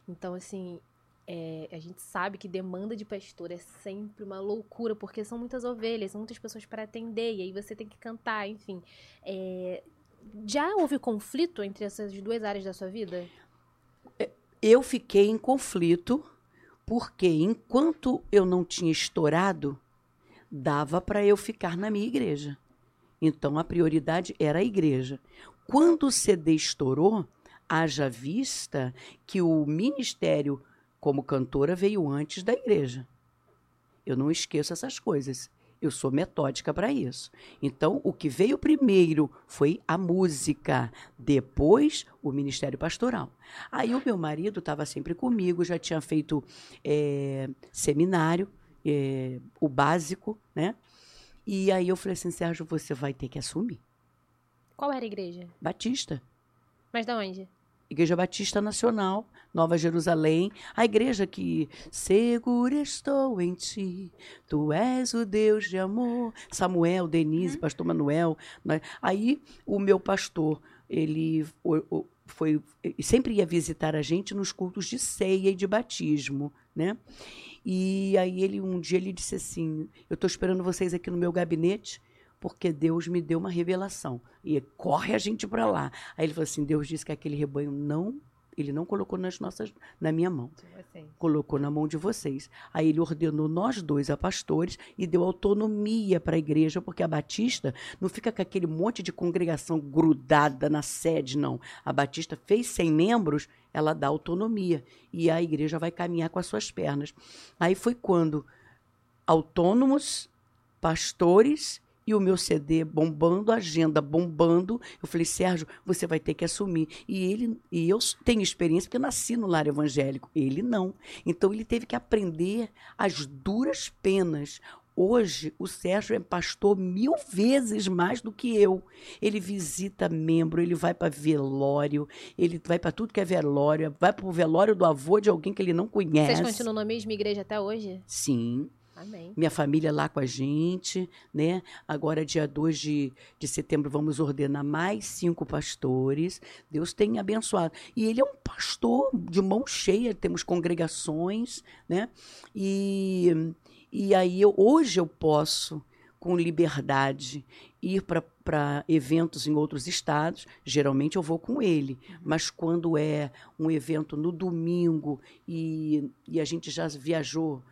Então, assim, é, a gente sabe que demanda de pastor é sempre uma loucura, porque são muitas ovelhas, são muitas pessoas para atender, e aí você tem que cantar, enfim. É, já houve conflito entre essas duas áreas da sua vida? Eu fiquei em conflito porque enquanto eu não tinha estourado, dava para eu ficar na minha igreja. Então a prioridade era a igreja. Quando o CD estourou, haja vista que o ministério como cantora veio antes da igreja. Eu não esqueço essas coisas. Eu sou metódica para isso. Então, o que veio primeiro foi a música, depois o ministério pastoral. Aí o meu marido estava sempre comigo, já tinha feito eh, seminário, eh, o básico, né? E aí eu falei assim, Sérgio, você vai ter que assumir. Qual era a igreja? Batista. Mas da onde? Igreja Batista Nacional, Nova Jerusalém, a igreja que seguro estou em ti, tu és o Deus de amor. Samuel, Denise, pastor Manuel. né? Aí o meu pastor, ele o- o- foi sempre ia visitar a gente nos cultos de ceia e de batismo, né? E aí ele um dia ele disse assim: "Eu estou esperando vocês aqui no meu gabinete." Porque Deus me deu uma revelação. E corre a gente para lá. Aí ele falou assim: Deus disse que aquele rebanho não ele não colocou nas nossas, na minha mão. Colocou na mão de vocês. Aí ele ordenou nós dois a pastores e deu autonomia para a igreja, porque a Batista não fica com aquele monte de congregação grudada na sede, não. A Batista fez 100 membros, ela dá autonomia. E a igreja vai caminhar com as suas pernas. Aí foi quando autônomos, pastores e o meu CD bombando, a agenda bombando. Eu falei, Sérgio, você vai ter que assumir. E ele e eu tenho experiência porque eu nasci no lar evangélico. Ele não. Então ele teve que aprender as duras penas. Hoje, o Sérgio é pastor mil vezes mais do que eu. Ele visita membro, ele vai para velório, ele vai para tudo que é velório, vai para o velório do avô de alguém que ele não conhece. Vocês continuam na mesma igreja até hoje? Sim. Amém. Minha família lá com a gente, né? Agora, dia 2 de, de setembro, vamos ordenar mais cinco pastores. Deus tem abençoado. E ele é um pastor de mão cheia, temos congregações, né? E, e aí, eu, hoje eu posso, com liberdade, ir para eventos em outros estados. Geralmente eu vou com ele, mas quando é um evento no domingo e, e a gente já viajou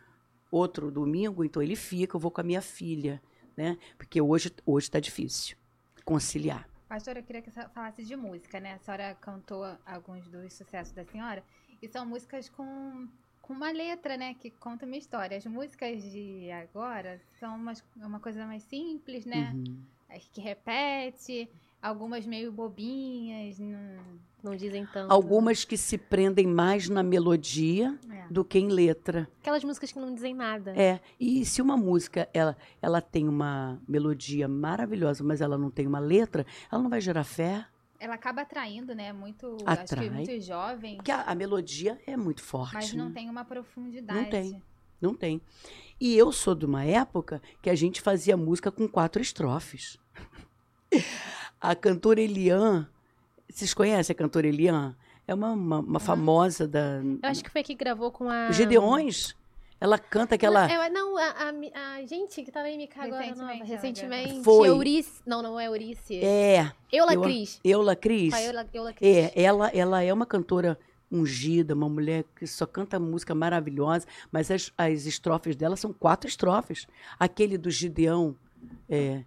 outro domingo, então ele fica, eu vou com a minha filha, né? Porque hoje hoje está difícil conciliar. Pastora, eu queria que você falasse de música, né? A senhora cantou alguns dos sucessos da senhora e são músicas com, com uma letra, né? Que conta uma história. As músicas de agora são umas, uma coisa mais simples, né? Uhum. Que repete, algumas meio bobinhas. Não... Não dizem tanto. Algumas que se prendem mais na melodia É. do que em letra. Aquelas músicas que não dizem nada. É, e se uma música ela, ela tem uma melodia maravilhosa, mas ela não tem uma letra, ela não vai gerar fé. Ela acaba atraindo, né? Muito, Atrai. acho que muito jovens, Porque a, a melodia é muito forte. mas né? não tem uma profundidade. Não tem. Não tem. E eu sou de uma época que a gente fazia música com quatro estrofes. A cantora Elian, vocês conhecem a cantora Elian? É uma, uma, uma famosa da. Eu acho que foi que gravou com a. Os Gedeões. Ela canta aquela. Não, é, não, a, a- a gente que tá na MK agora, Recentemente, nova, recentemente. Foi. Eurice. Não, não é Eurice. É. Eula eu- Cris. Eula Cris. Eula, Eula Cris. É, ela, ela é uma cantora ungida, uma mulher que só canta música maravilhosa, mas as, as estrofes dela são quatro estrofes. Aquele do Gideão, é,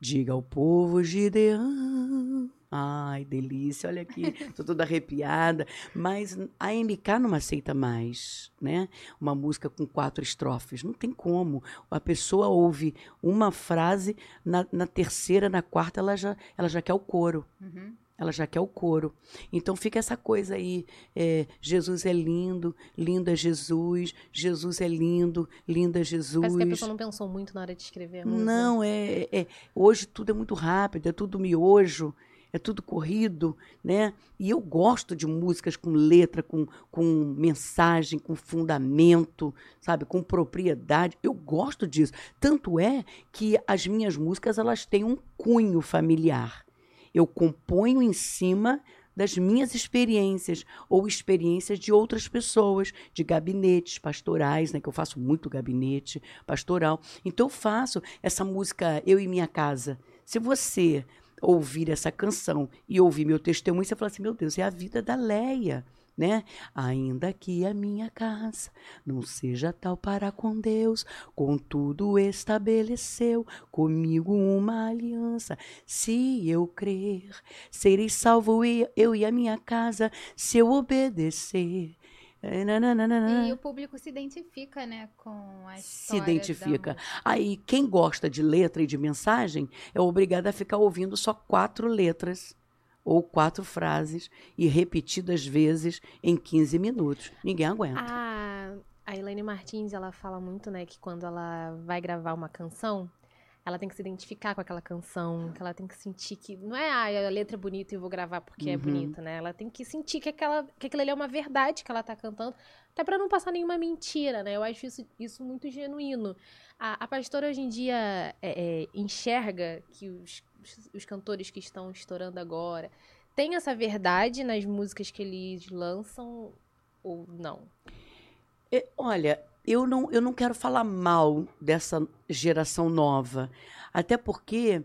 diga ao povo Gideão. Ai, delícia, olha aqui, tô toda arrepiada. Mas a MK não aceita mais, né? Uma música com quatro estrofes. Não tem como. A pessoa ouve uma frase, na, na terceira, na quarta, ela já, ela já quer o coro. Uhum. Ela já quer o coro. Então fica essa coisa aí: é, Jesus é lindo, lindo é Jesus, Jesus é lindo, lindo é Jesus. Parece que a pessoa não pensou muito na hora de escrever a música. Não, é, é- Hoje tudo é muito rápido, é tudo miojo, é tudo corrido, né? E eu gosto de músicas com letra, com, com mensagem, com fundamento, sabe? Com propriedade. Eu gosto disso. Tanto é que as minhas músicas elas têm um cunho familiar. Eu componho em cima das minhas experiências ou experiências de outras pessoas, de gabinetes pastorais, né, que eu faço muito gabinete pastoral. Então eu faço essa música Eu e Minha Casa. Se você ouvir essa canção e ouvir meu testemunho, você fala assim: "Meu Deus, é a vida da Leia". Né? Ainda que a minha casa não seja tal para com Deus, contudo estabeleceu comigo uma aliança. Se eu crer, serei salvo eu e a minha casa, se eu obedecer. Nananana. E o público se identifica, né, com a Se identifica. Aí, quem gosta de letra e de mensagem é obrigado a ficar ouvindo só quatro letras ou quatro frases e repetidas vezes em 15 minutos. Ninguém aguenta. A, a Elaine Martins, ela fala muito, né, que quando ela vai gravar uma canção, ela tem que se identificar com aquela canção, que ela tem que sentir que não é ah, a letra é bonita e eu vou gravar porque é Uhum. bonita, né? Ela tem que sentir que aquela que aquilo ali é uma verdade que ela tá cantando, até pra não passar nenhuma mentira, né? Eu acho isso, isso muito genuíno. A, a pastora hoje em dia é, é, enxerga que os, os, os cantores que estão estourando agora tem essa verdade nas músicas que eles lançam ou não? É, olha, eu não, eu não quero falar mal dessa geração nova. Até porque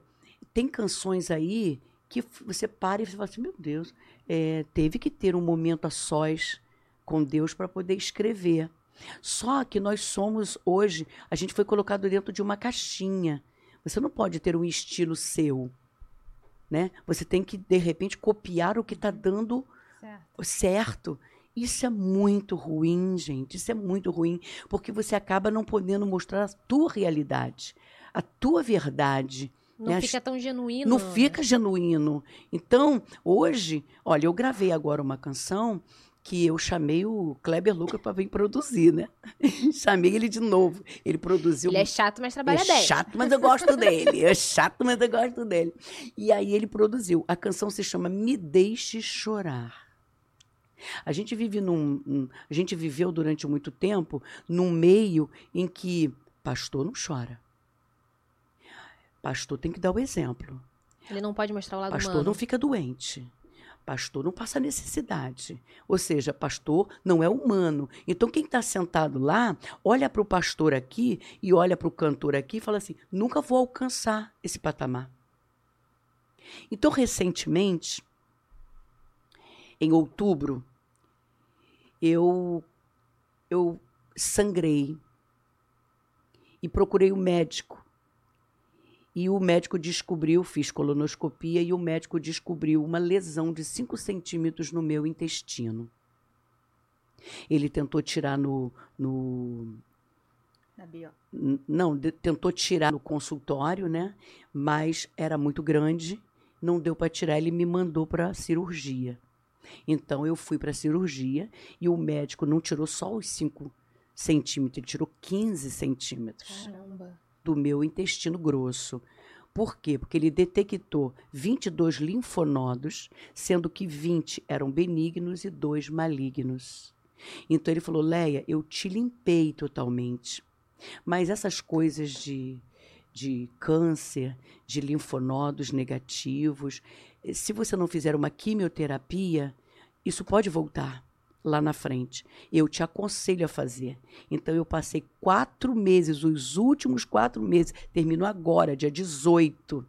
tem canções aí que você para e você fala assim, meu Deus, é, teve que ter um momento a sós com Deus para poder escrever. Só que nós somos hoje, a gente foi colocado dentro de uma caixinha. Você não pode ter um estilo seu, né? Você tem que de repente copiar o que está dando certo. certo. Isso é muito ruim, gente. Isso é muito ruim, porque você acaba não podendo mostrar a tua realidade, a tua verdade. Não né? fica tão genuíno. Não fica genuíno. Então, hoje, olha, eu gravei agora uma canção que eu chamei o Kleber Luca para vir produzir, né? chamei ele de novo. Ele produziu. Ele é chato, mas trabalha é bem. chato, mas eu gosto dele. É chato, mas eu gosto dele. E aí ele produziu. A canção se chama Me Deixe Chorar. A gente vive num, um, a gente viveu durante muito tempo num meio em que pastor não chora. Pastor tem que dar o exemplo. Ele não pode mostrar o lado pastor humano. não fica doente. Pastor não passa necessidade. Ou seja, pastor não é humano. Então, quem está sentado lá, olha para o pastor aqui e olha para o cantor aqui e fala assim: nunca vou alcançar esse patamar. Então, recentemente, em outubro, eu, eu sangrei e procurei o um médico e o médico descobriu, fiz colonoscopia, e o médico descobriu uma lesão de 5 centímetros no meu intestino. Ele tentou tirar no. no Na bio. Não, de, tentou tirar no consultório, né? Mas era muito grande, não deu para tirar, ele me mandou para cirurgia. Então eu fui para a cirurgia e o médico não tirou só os 5 centímetros, ele tirou 15 centímetros. Caramba do meu intestino grosso. Por quê? Porque ele detectou 22 linfonodos, sendo que 20 eram benignos e 2 malignos. Então ele falou: Leia, eu te limpei totalmente. Mas essas coisas de, de câncer, de linfonodos negativos, se você não fizer uma quimioterapia, isso pode voltar lá na frente. Eu te aconselho a fazer. Então, eu passei quatro meses, os últimos quatro meses, termino agora, dia 18.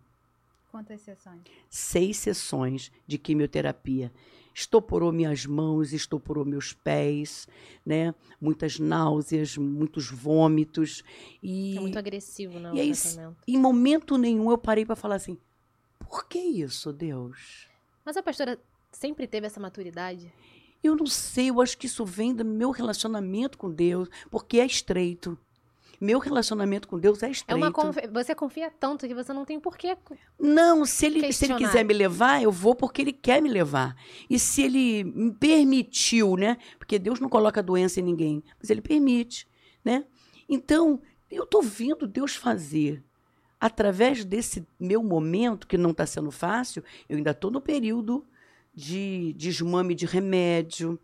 Quantas sessões? Seis sessões de quimioterapia. Estoporou minhas mãos, estoporou meus pés, né? Muitas náuseas, muitos vômitos. E, é muito agressivo, não, e aí, Em momento nenhum eu parei para falar assim, por que isso, Deus? Mas a pastora sempre teve essa maturidade? Eu não sei, eu acho que isso vem do meu relacionamento com Deus, porque é estreito. Meu relacionamento com Deus é estreito. É uma confi... Você confia tanto que você não tem porquê. Não, se ele, se ele quiser me levar, eu vou porque ele quer me levar. E se ele me permitiu, né? Porque Deus não coloca doença em ninguém, mas ele permite, né? Então, eu estou vendo Deus fazer. Através desse meu momento, que não está sendo fácil, eu ainda estou no período de desmame de remédio,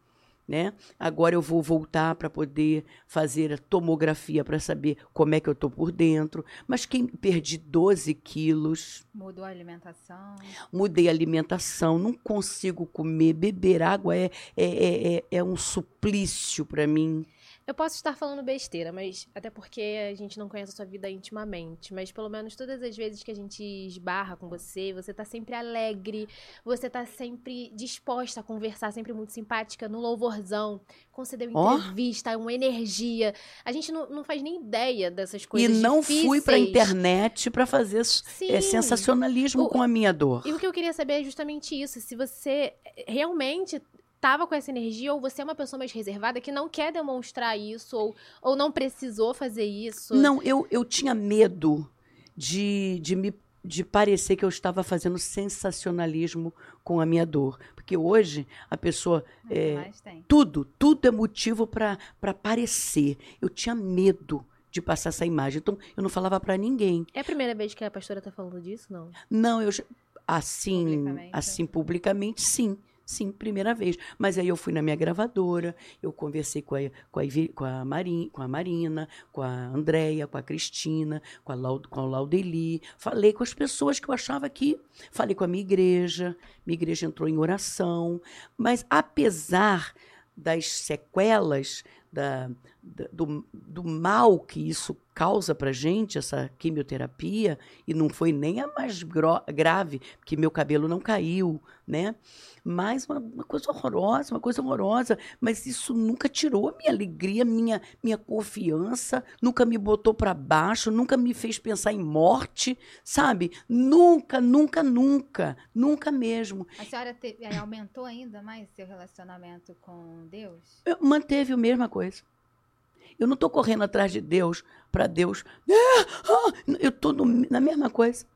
né? Agora eu vou voltar para poder fazer a tomografia para saber como é que eu estou por dentro. Mas quem perdi 12 quilos. Mudou a alimentação? Mudei a alimentação, não consigo comer, beber água é, é, é, é, é um suplício para mim. Eu posso estar falando besteira, mas até porque a gente não conhece a sua vida intimamente, mas pelo menos todas as vezes que a gente esbarra com você, você tá sempre alegre, você tá sempre disposta a conversar, sempre muito simpática, no louvorzão, concedeu entrevista, oh. uma energia. A gente não, não faz nem ideia dessas coisas E não difíceis. fui pra internet para fazer é, sensacionalismo o, com a minha dor. E o que eu queria saber é justamente isso, se você realmente estava com essa energia, ou você é uma pessoa mais reservada que não quer demonstrar isso, ou, ou não precisou fazer isso? Não, eu, eu tinha medo de, de me de parecer que eu estava fazendo sensacionalismo com a minha dor. Porque hoje a pessoa. É, tudo, tudo é motivo para parecer. Eu tinha medo de passar essa imagem. Então, eu não falava para ninguém. É a primeira vez que a pastora está falando disso, não? Não, eu assim, publicamente. assim publicamente, sim Sim, primeira vez. Mas aí eu fui na minha gravadora, eu conversei com a, com a, com a, Marin, com a Marina, com a Andréia, com a Cristina, com a, Lau, com a Laudeli. Falei com as pessoas que eu achava que. Falei com a minha igreja, minha igreja entrou em oração. Mas apesar das sequelas, da- do, do mal que isso causa pra gente, essa quimioterapia, e não foi nem a mais grave, porque meu cabelo não caiu, né? Mas uma, uma coisa horrorosa, uma coisa horrorosa. Mas isso nunca tirou a minha alegria, minha, minha confiança, nunca me botou para baixo, nunca me fez pensar em morte, sabe? Nunca, nunca, nunca, nunca mesmo. A senhora te- eh, aumentou ainda mais seu relacionamento com Deus? Eu manteve a mesma coisa. Eu não estou correndo atrás de Deus para Deus. "Ah, ah", eu estou na mesma coisa.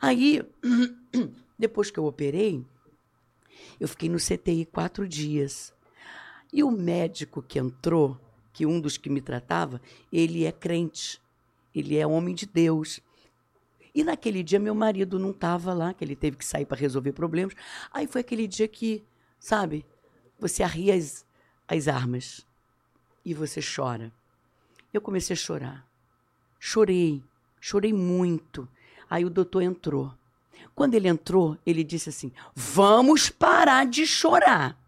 Aí, depois que eu operei, eu fiquei no CTI quatro dias. E o médico que entrou, que um dos que me tratava, ele é crente. Ele é homem de Deus. E naquele dia meu marido não estava lá, que ele teve que sair para resolver problemas. Aí foi aquele dia que, sabe, você arria as, as armas e você chora. Eu comecei a chorar. Chorei, chorei muito. Aí o doutor entrou. Quando ele entrou, ele disse assim: Vamos parar de chorar.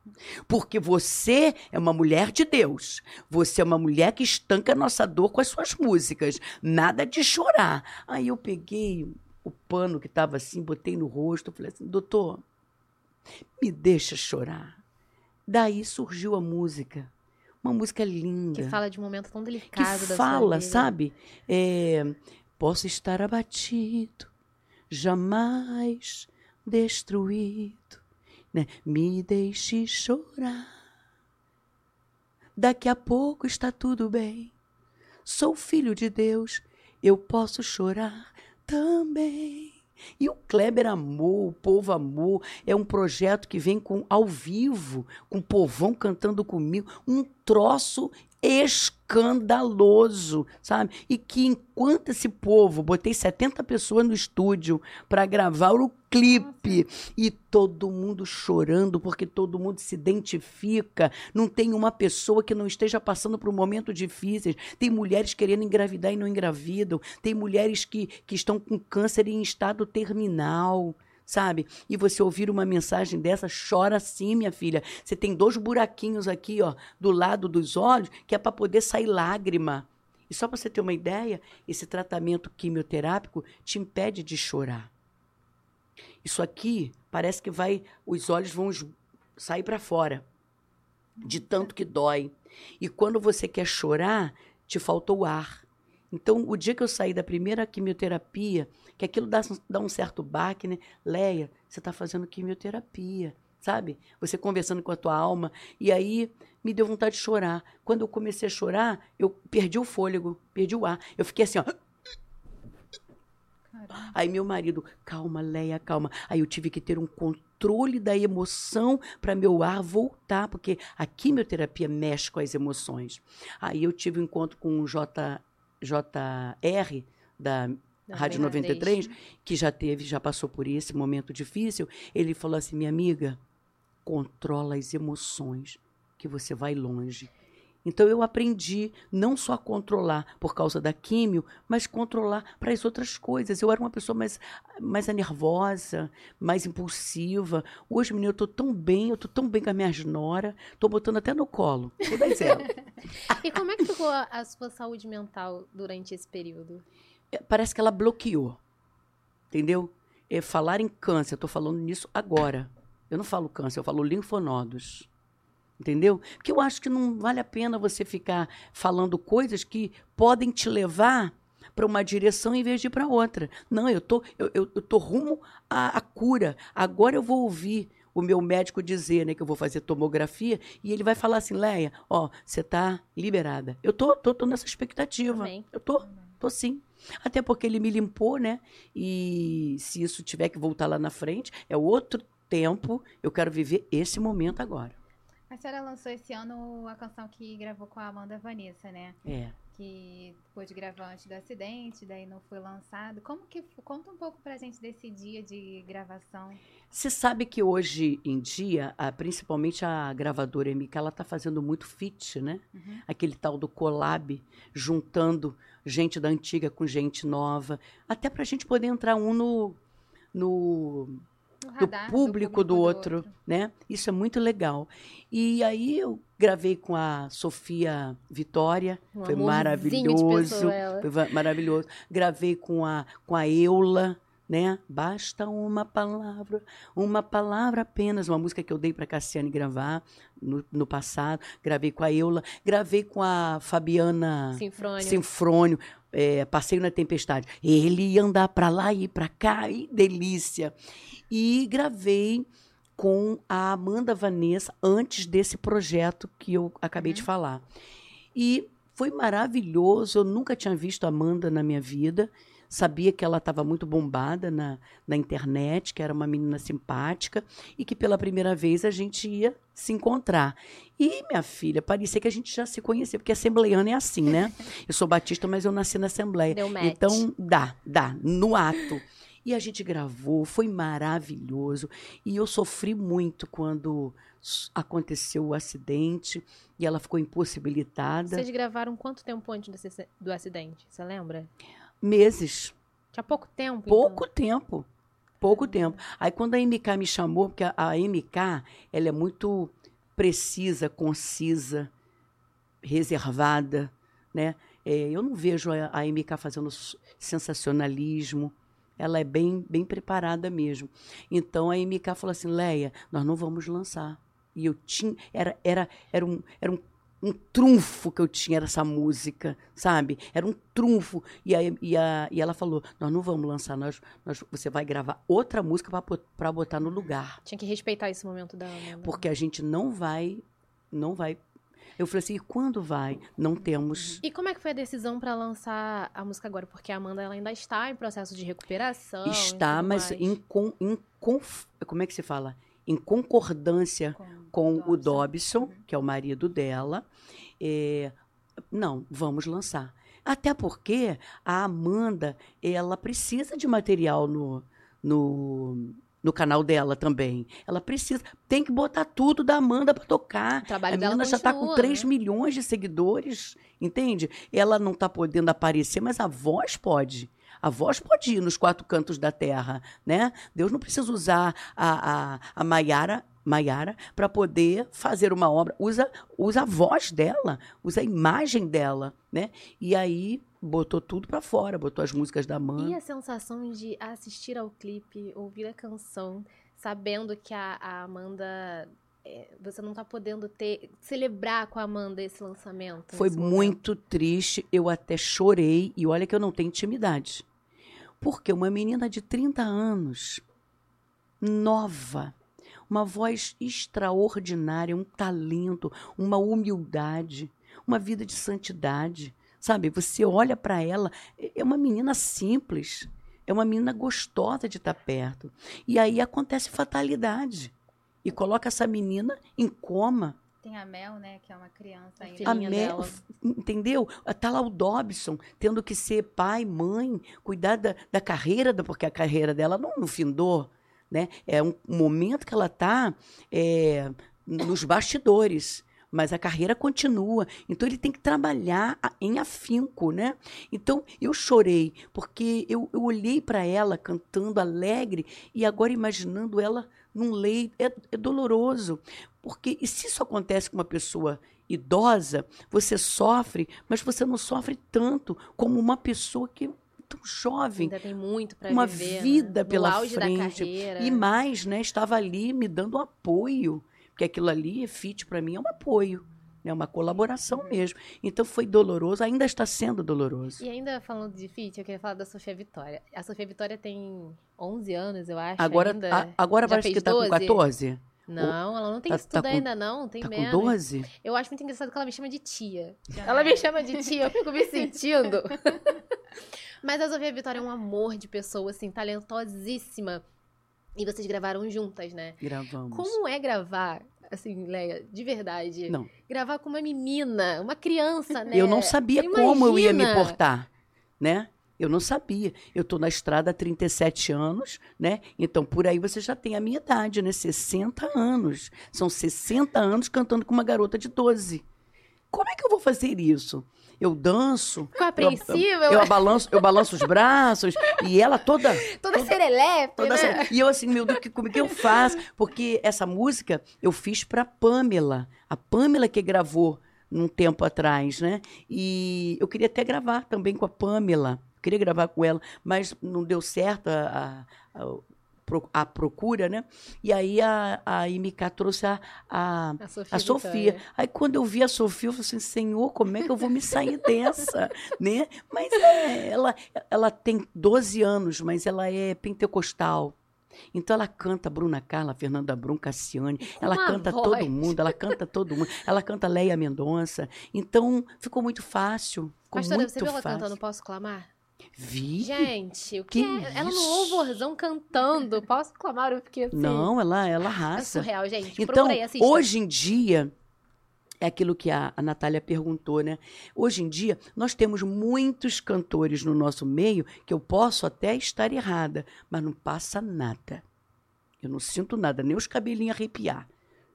Porque você é uma mulher de Deus. Você é uma mulher que estanca a nossa dor com as suas músicas. Nada de chorar. Aí eu peguei o pano que estava assim, botei no rosto, falei assim: Doutor, me deixa chorar. Daí surgiu a música. Uma música linda Que fala de um momento tão que delicado da fala, sabe? É, posso estar abatido, jamais destruído, né? Me deixe chorar. Daqui a pouco está tudo bem. Sou filho de Deus, eu posso chorar também. E o Kleber amou, o povo amou. É um projeto que vem com ao vivo, com o povão cantando comigo, um troço escandaloso, sabe? E que enquanto esse povo, botei 70 pessoas no estúdio para gravar o clipe e todo mundo chorando porque todo mundo se identifica, não tem uma pessoa que não esteja passando por momentos difíceis. Tem mulheres querendo engravidar e não engravidam, tem mulheres que, que estão com câncer em estado terminal sabe? E você ouvir uma mensagem dessa, chora sim, minha filha. Você tem dois buraquinhos aqui, ó, do lado dos olhos, que é para poder sair lágrima. E só para você ter uma ideia, esse tratamento quimioterápico te impede de chorar. Isso aqui parece que vai, os olhos vão sair para fora, de tanto que dói. E quando você quer chorar, te falta o ar. Então, o dia que eu saí da primeira quimioterapia, que aquilo dá, dá um certo baque, né? Leia, você está fazendo quimioterapia, sabe? Você conversando com a tua alma. E aí me deu vontade de chorar. Quando eu comecei a chorar, eu perdi o fôlego, perdi o ar. Eu fiquei assim, ó. Caramba. Aí meu marido, calma, Leia, calma. Aí eu tive que ter um controle da emoção para meu ar voltar, porque a quimioterapia mexe com as emoções. Aí eu tive um encontro com o J, JR da Da Rádio 93. 93, que já teve, já passou por esse momento difícil. Ele falou assim: minha amiga, controla as emoções, que você vai longe. Então eu aprendi não só a controlar por causa da químio, mas controlar para as outras coisas. Eu era uma pessoa mais, mais nervosa, mais impulsiva. Hoje, menina, eu estou tão bem, eu estou tão bem com a minha nora, estou botando até no colo. Todas elas. E como é que ficou a a sua saúde mental durante esse período? É, parece que ela bloqueou. Entendeu? É, falar em câncer, eu estou falando nisso agora. Eu não falo câncer, eu falo linfonodos. Entendeu? Porque eu acho que não vale a pena você ficar falando coisas que podem te levar para uma direção em vez de ir para outra. Não, eu tô, eu, eu, eu tô rumo à, à cura. Agora eu vou ouvir o meu médico dizer, né, que eu vou fazer tomografia e ele vai falar assim, Leia, ó, você tá liberada. Eu tô, tô, tô nessa expectativa. Amém. Eu tô, tô sim. Até porque ele me limpou, né? E se isso tiver que voltar lá na frente, é outro tempo. Eu quero viver esse momento agora. A senhora lançou esse ano a canção que gravou com a Amanda Vanessa, né? É. que pôde gravar antes do acidente, daí não foi lançado. Como que conta um pouco pra gente desse dia de gravação? Você sabe que hoje em dia, a- principalmente a gravadora MK, ela tá fazendo muito fit, né? Uhum. Aquele tal do collab, juntando gente da antiga com gente nova, até pra gente poder entrar um no, no No do público do outro, né? Isso é muito legal. E aí eu gravei com a Sofia Vitória, Um foi maravilhoso, pessoa, foi maravilhoso. Gravei com a com a Eula, né? Basta uma palavra, uma palavra apenas, uma música que eu dei para Cassiane gravar no, no passado. Gravei com a Eula, gravei com a Fabiana Sinfrônio. Sinfrônio, é, Passeio na Tempestade. Ele ia andar para lá e para cá, e delícia. E gravei com a Amanda Vanessa antes desse projeto que eu acabei de falar. E foi maravilhoso. Eu nunca tinha visto a Amanda na minha vida. Sabia que ela estava muito bombada na, na internet, que era uma menina simpática e que pela primeira vez a gente ia se encontrar. E, minha filha, parecia que a gente já se conhecia, porque assembleiana é assim, né? Eu sou batista, mas eu nasci na Assembleia. Deu match. Então, dá, dá, no ato. E a gente gravou, foi maravilhoso. E eu sofri muito quando aconteceu o acidente e ela ficou impossibilitada. Vocês gravaram quanto tempo antes do acidente? Você lembra? Meses. Tinha pouco tempo. Pouco tempo. Pouco tempo. Aí quando a MK me chamou, porque a, a MK, ela é muito precisa, concisa, reservada, né? É, eu não vejo a, a MK fazendo sensacionalismo. Ela é bem, bem preparada mesmo. Então a MK falou assim, Leia, nós não vamos lançar. E eu tinha, era, era, era um, era um um trunfo que eu tinha era essa música, sabe? Era um trunfo. E, aí, e, a, e ela falou: Nós não vamos lançar, nós, nós, você vai gravar outra música para botar no lugar. Tinha que respeitar esse momento da Amanda. Porque a gente não vai. Não vai. Eu falei assim: e quando vai? Não temos. E como é que foi a decisão pra lançar a música agora? Porque a Amanda ela ainda está em processo de recuperação. Está, mas mais. em, con, em conf- como é que se fala? Em concordância com o Dobson, que é o marido dela. é, não, vamos lançar. Até porque a Amanda, ela precisa de material no, no, no canal dela também. Ela precisa. Tem que botar tudo da Amanda para tocar. O trabalho a dela menina já está com continua, 3 né? milhões de seguidores, entende? Ela não está podendo aparecer, mas a voz pode. A voz pode ir nos quatro cantos da terra, né? Deus não precisa usar a, a, a Maiara Maiara para poder fazer uma obra. Usa, usa a voz dela, usa a imagem dela, né? E aí botou tudo para fora, botou as músicas da E Amanda. a sensação de assistir ao clipe, ouvir a canção, sabendo que a, a Amanda. é, você não tá podendo ter. celebrar com a Amanda esse lançamento. Foi muito triste, eu até chorei, e olha que eu não tenho intimidade. Porque uma menina de 30 anos, nova, uma voz extraordinária, um talento, uma humildade, uma vida de santidade. Sabe, você olha para ela, é é uma menina simples, é uma menina gostosa de estar perto. E aí acontece fatalidade. E coloca essa menina em coma. Tem a Mel, né, que é uma criança ainda. A Mel, dela. entendeu? Tá lá o Dobson tendo que ser pai, mãe, cuidar da, da carreira, da- porque a carreira dela não, não findou, né? É um momento que ela tá é, nos bastidores, mas a carreira continua. Então ele tem que trabalhar em afinco, né? Então eu chorei porque eu, eu olhei para ela cantando alegre e agora imaginando ela num leito é, é doloroso, porque e se isso acontece com uma pessoa idosa, você sofre, mas você não sofre tanto como uma pessoa que tão jovem, Ainda tem muito pra uma viver. né? vida No pela frente. E mais, né? Estava ali me dando apoio, porque aquilo ali, fit para mim é um apoio, né? Uma colaboração mesmo. Então foi doloroso, ainda está sendo doloroso. E ainda falando de feat, eu queria falar da Sofia Vitória. A Sofia Vitória tem 11 anos, eu acho. Agora, ainda. a- agora Já parece fez que está com 12? 14. Não, ela não tem Tá- isso tá tudo com- ainda, não. Tem Tá com menos. 12? Eu acho muito engraçado que ela me chama de tia. Ela é. me chama de tia, eu fico me sentindo. Mas a Sofia Vitória é um amor de pessoa, assim, talentosíssima. E vocês gravaram juntas, né? Gravamos. Como é gravar assim, Leia, de verdade. Não. Gravar com uma menina, uma criança, né? Eu não sabia como eu ia me Imagina. portar, né? Eu não sabia. Eu tô na estrada há 37 anos, né? Então, por aí você já tem a minha idade, né? 60 anos. São 60 anos cantando com uma garota de 12. Como é que eu vou fazer isso? Eu danço, Ficou apreensiva, eu balanço, eu balanço os braços e ela toda toda serelepe, Toda né? E eu assim, meu Deus, que, como é que eu faço? Porque essa música eu fiz pra Pamela. A Pamela que gravou num tempo atrás, né? E eu queria até gravar também com a Pamela. Eu queria gravar com ela, mas não deu certo a, a, a- a procura, né? E aí a, a IMK trouxe a, a, A Sofia. a Sofia. Aí quando eu vi a Sofia, eu falei assim, Senhor, como é que eu vou me sair dessa, né? Mas é, ela, ela tem 12 anos, mas ela é pentecostal. Então ela canta Bruna Carla, Fernanda Brum, Cassiane, ela uma canta voz. todo mundo, ela canta todo mundo, ela canta Leia Mendonça. Então ficou muito fácil. Ficou Pastora, muito você viu ela fácil. cantando Posso Clamar? Vi. Gente, o que, Que é? Ela no louvorzão cantando. Posso clamar? Eu fiquei assim. Não, ela, ela É arrasa. surreal, gente. Então, assista. hoje em dia, é aquilo que a, a Natália perguntou, né? Hoje em dia, nós temos muitos cantores no nosso meio que eu posso até estar errada, mas não passa nada. Eu não sinto nada, nem os cabelinhos arrepiar.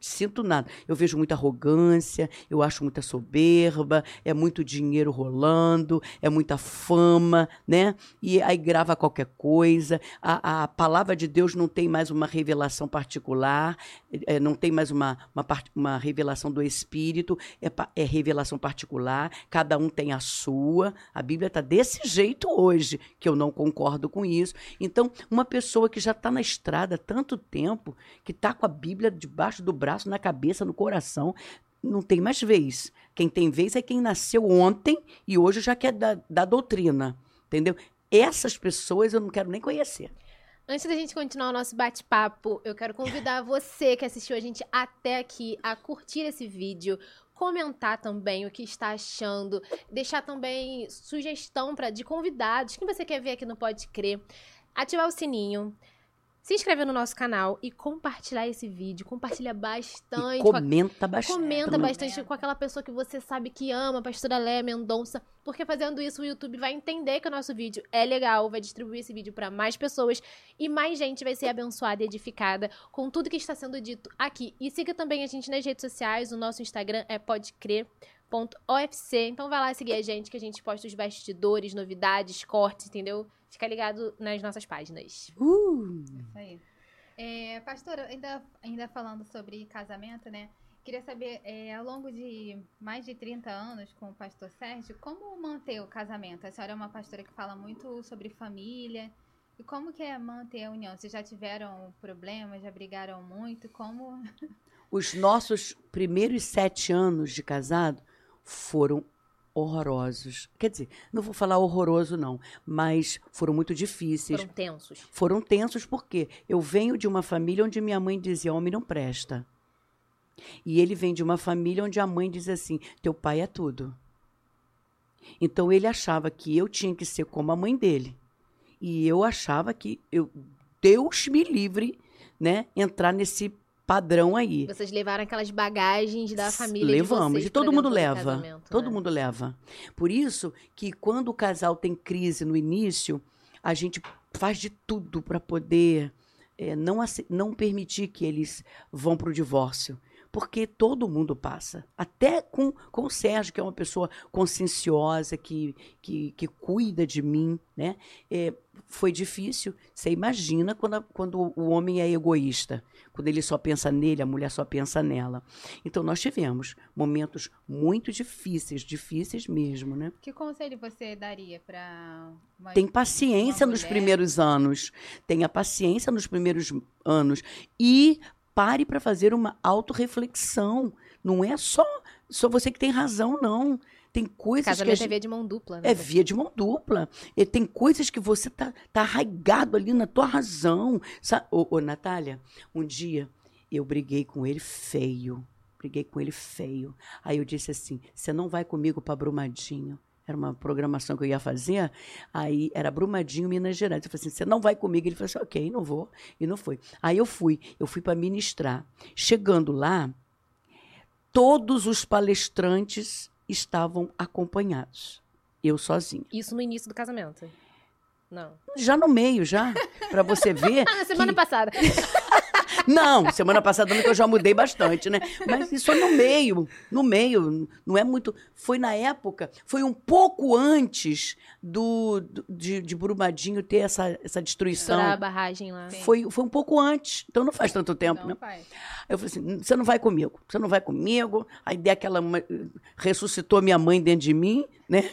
Sinto nada. Eu vejo muita arrogância, eu acho muita soberba, é muito dinheiro rolando, é muita fama, né? E aí grava qualquer coisa. A, a palavra de Deus não tem mais uma revelação particular, é, não tem mais uma, uma, uma revelação do Espírito, é, é revelação particular, cada um tem a sua. A Bíblia está desse jeito hoje, que eu não concordo com isso. Então, uma pessoa que já está na estrada há tanto tempo, que está com a Bíblia debaixo do braço, na cabeça, no coração, não tem mais vez. Quem tem vez é quem nasceu ontem e hoje já quer da, da doutrina, entendeu? Essas pessoas eu não quero nem conhecer. Antes da gente continuar o nosso bate-papo, eu quero convidar você que assistiu a gente até aqui a curtir esse vídeo, comentar também o que está achando, deixar também sugestão pra, de convidados que você quer ver aqui no Pode Crer, ativar o sininho, se inscrever no nosso canal e compartilhar esse vídeo. Compartilha bastante. E a- comenta bastante. Comenta bastante com aquela pessoa que você sabe que ama, pastora Léa Mendonça, porque fazendo isso o YouTube vai entender que o nosso vídeo é legal, vai distribuir esse vídeo para mais pessoas e mais gente vai ser abençoada e edificada com tudo que está sendo dito aqui. E siga também a gente nas redes sociais, o nosso Instagram é podcrer.ofc. Então vai lá seguir a gente que a gente posta os bastidores, novidades, cortes, entendeu? Fica ligado nas nossas páginas. Uh, Isso aí. É, pastora, ainda, ainda falando sobre casamento, né? Queria saber, é, ao longo de mais de 30 anos com o pastor Sérgio, como manter o casamento? A senhora é uma pastora que fala muito sobre família. E como que é manter a união? Vocês já tiveram problemas, já brigaram muito? Como... os nossos primeiros sete anos de casado foram horrorosos. Quer dizer, não vou falar horroroso, não, mas foram muito difíceis. Foram tensos. Foram tensos porque eu venho de uma família onde minha mãe dizia: homem não presta. E ele vem de uma família onde a mãe diz assim: teu pai é tudo. Então ele achava que eu tinha que ser como a mãe dele. E eu achava que eu, Deus me livre, né, entrar nesse padrão aí. Vocês levaram aquelas bagagens da família Levamos, de vocês e todo mundo leva. Todo né? mundo leva. Por isso que quando o casal tem crise no início, a gente faz de tudo para poder eh, não, não permitir que eles vão para o divórcio. Porque todo mundo passa. Até com, com o Sérgio, que é uma pessoa conscienciosa, que, que, que cuida de mim, né? Eh, foi difícil. Você imagina quando, a- quando o homem é egoísta. Quando ele só pensa nele, a mulher só pensa nela. Então, nós tivemos momentos muito difíceis, difíceis mesmo, né? Que conselho você daria para. Tem paciência nos primeiros anos. Tenha paciência nos primeiros anos. E pare para fazer uma autorreflexão. Não é só, só você que tem razão, não. Tem coisas que a Casamento é gente... via de mão dupla, né? É via de mão dupla. E tem coisas que você tá, tá arraigado ali na tua razão. Sa ô, ô, Natália, um dia eu briguei com ele feio. Briguei com ele feio. Aí eu disse assim: você não vai comigo para Brumadinho. Era uma programação que eu ia fazer. Aí era Brumadinho, Minas Gerais. Eu falei assim: você não vai comigo? Ele falou assim: ok, não vou. E não foi. Aí eu fui. Eu fui para ministrar. Chegando lá, todos os palestrantes estavam acompanhados. Eu sozinha. Isso no início do casamento. Não. Já no meio, já. Pra você ver. Ah, na semana que- passada. Não, semana passada que eu já mudei bastante, né? Mas isso é no meio, no meio, não é muito. Foi na época, foi um pouco antes do, do- de, de Brumadinho ter essa, essa destruição. Estourar a barragem lá. Foi, foi um pouco antes, então não faz tanto tempo, Não né? faz. Eu falei assim: você não vai comigo, você não vai comigo. Aí dei aquela. ressuscitou minha mãe dentro de mim, né?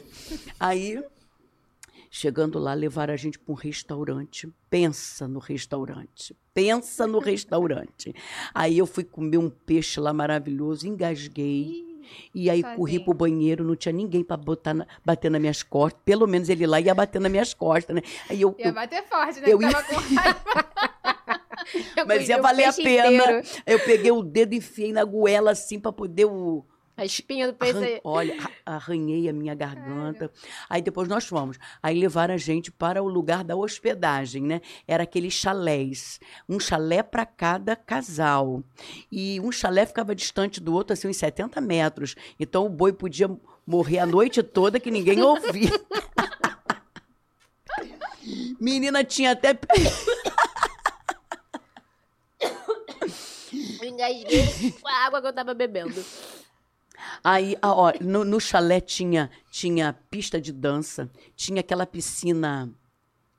Aí, chegando lá, levaram a gente para um restaurante. Pensa no restaurante. Pensa no restaurante. Aí eu fui comer um peixe lá maravilhoso, engasguei. E aí corri sozinha. pro banheiro, não tinha ninguém para botar na- bater nas minhas costas. Pelo menos ele lá ia bater nas minhas costas, né? Aí eu, Ia eu- bater forte, né? eu ia- mas ia valer a pena. inteiro. Eu peguei o dedo e enfiei na goela assim para poder o A espinha do peixe. Arran-. Olha, arranhei a minha garganta. Aí depois nós fomos. Aí levaram a gente para o lugar da hospedagem, né? Era aqueles chalés. Um chalé para cada casal. E um chalé ficava distante do outro, assim, uns 70 metros. Então o boi podia morrer a noite toda que ninguém ouvia. Menina tinha até. Eu engasguei com a água que eu tava bebendo. Aí, ah, ó, no, no chalé tinha, tinha pista de dança, tinha aquela piscina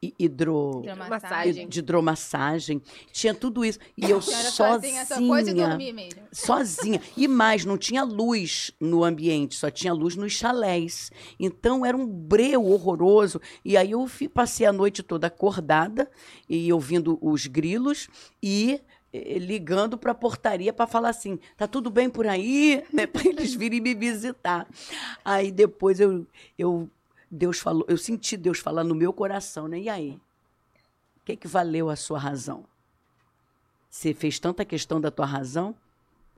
hi- hidro, Hidromassagem. de hidromassagem, tinha tudo isso. E eu sozinha, sozinha, só pôde dormir mesmo. sozinha. E mais, não tinha luz no ambiente, só tinha luz nos chalés. Então era um breu horroroso. E aí eu passei a noite toda acordada e ouvindo os grilos e ligando para a portaria para falar assim, tá tudo bem por aí, né, para eles virem me visitar. Aí depois eu, eu Deus falou, eu senti Deus falar no meu coração, né? E aí? O que que valeu a sua razão? Você fez tanta questão da tua razão?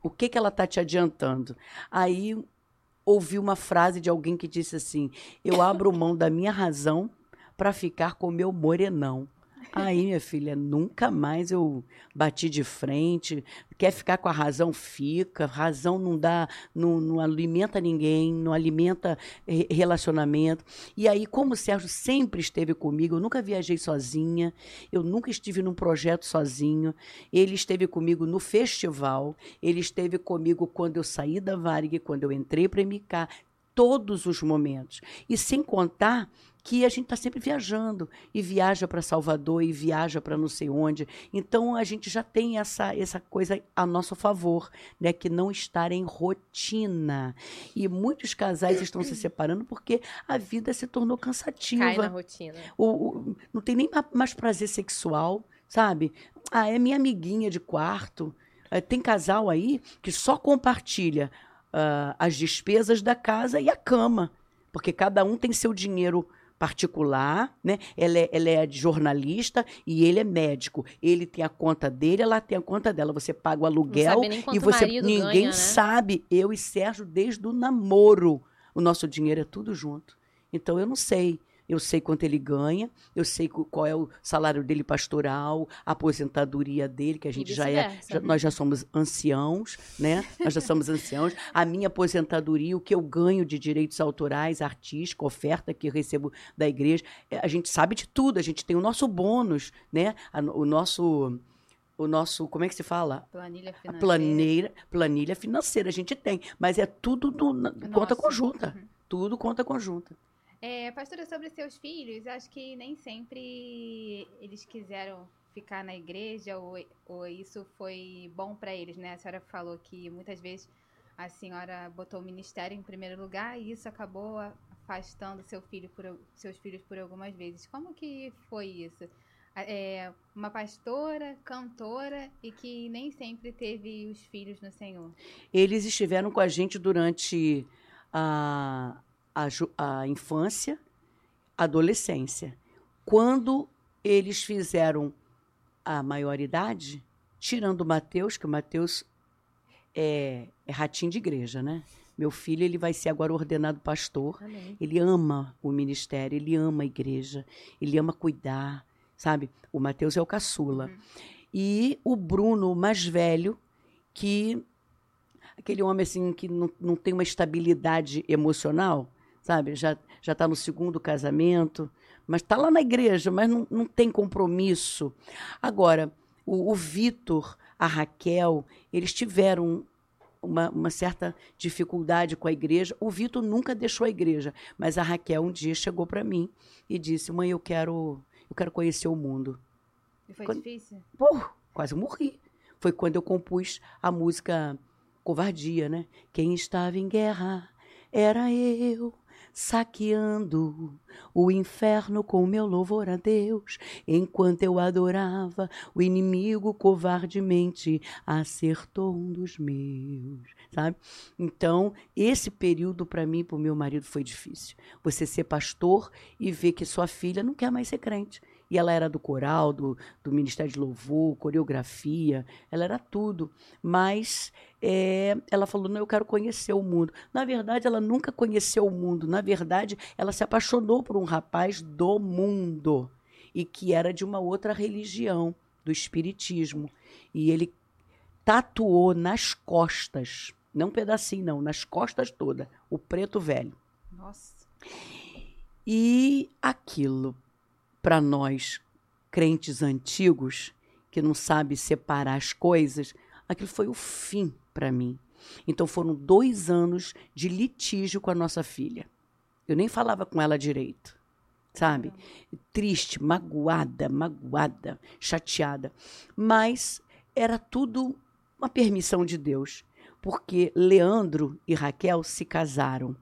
O que que ela tá te adiantando? Aí ouvi uma frase de alguém que disse assim: "Eu abro mão da minha razão para ficar com o meu morenão". Aí, minha filha, nunca mais eu bati de frente. Quer ficar com a razão, fica. Razão não dá, não, não alimenta ninguém, não alimenta eh, relacionamento. E aí, como o Sérgio sempre esteve comigo, eu nunca viajei sozinha, eu nunca estive num projeto sozinho. Ele esteve comigo no festival, ele esteve comigo quando eu saí da Varig, quando eu entrei para MK, todos os momentos. E sem contar que a gente está sempre viajando e viaja para Salvador e viaja para não sei onde. Então a gente já tem essa, essa coisa a nosso favor, né? Que não estar em rotina. E muitos casais estão se separando porque a vida se tornou cansativa Cai na rotina. o, o- não tem nem ma- mais prazer sexual, sabe? Ah, é minha amiguinha de quarto. Eh, tem casal aí que só compartilha ah, as despesas da casa e a cama, porque cada um tem seu dinheiro particular, né? Ela é, ela é jornalista e ele é médico. Ele tem a conta dele, ela tem a conta dela. Você paga o aluguel e você ninguém ganha, né? sabe. Eu e Sérgio desde o namoro, o nosso dinheiro é tudo junto. Então eu não sei. Eu sei quanto ele ganha, eu sei qual é o salário dele pastoral, a aposentadoria dele, que a gente já é, já- nós já somos anciãos, né? Nós já somos anciãos. A minha aposentadoria, o que eu ganho de direitos autorais, artísticos, oferta que recebo da igreja, é, a gente sabe de tudo, a gente tem o nosso bônus, né? O nosso o nosso, como é que se fala? Planilha A financeira. planilha, financeira a gente tem, mas é tudo do, conta conjunta. Uhum. Tudo conta conjunta. É, pastora, sobre seus filhos, acho que nem sempre eles quiseram ficar na igreja ou, ou isso foi bom para eles, né? A senhora falou que muitas vezes a senhora botou o ministério em primeiro lugar e isso acabou afastando seu filho por, seus filhos por algumas vezes. Como que foi isso? É, uma pastora, cantora e que nem sempre teve os filhos no Senhor. Eles estiveram com a gente durante a, a, a infância, adolescência. Quando eles fizeram a maioridade, tirando o Mateus, que o Mateus é, é ratinho de igreja, né? Meu filho, ele vai ser agora ordenado pastor. Amém. Ele ama o ministério, ele ama a igreja, ele ama cuidar, sabe? O Mateus é o caçula. E o Bruno, o mais velho, que aquele homem assim que não, não tem uma estabilidade emocional, sabe? Já já está no segundo casamento, mas está lá na igreja, mas não, não tem compromisso. Agora, o, o Vitor, a Raquel, eles tiveram uma, uma, certa dificuldade com a igreja. O Vitor nunca deixou a igreja, mas a Raquel um dia chegou para mim e disse: "Mãe, eu quero, eu quero conhecer o mundo". E foi quando, difícil? Pô, quase morri. Foi quando eu compus a música Covardia, né? Quem estava em guerra era eu saqueando o inferno com meu louvor a Deus, enquanto eu adorava, o inimigo covardemente acertou um dos meus, sabe? Então, esse período para mim, para o meu marido, foi difícil. Você ser pastor e ver que sua filha não quer mais ser crente. E ela era do coral, do, do Ministério de Louvor, coreografia, ela era tudo. Mas é, ela falou: não, eu quero conhecer o mundo. Na verdade, ela nunca conheceu o mundo. Na verdade, ela se apaixonou por um rapaz do mundo e que era de uma outra religião, do Espiritismo. E ele tatuou nas costas, não um pedacinho, não, nas costas toda, o preto velho. Nossa. E aquilo para nós, crentes antigos, que não sabe separar as coisas, aquilo foi o fim para mim. Então foram dois anos de litígio com a nossa filha. Eu nem falava com ela direito, sabe? Triste, magoada, magoada, chateada. Mas era tudo uma permissão de Deus, porque Leandro e Raquel se casaram.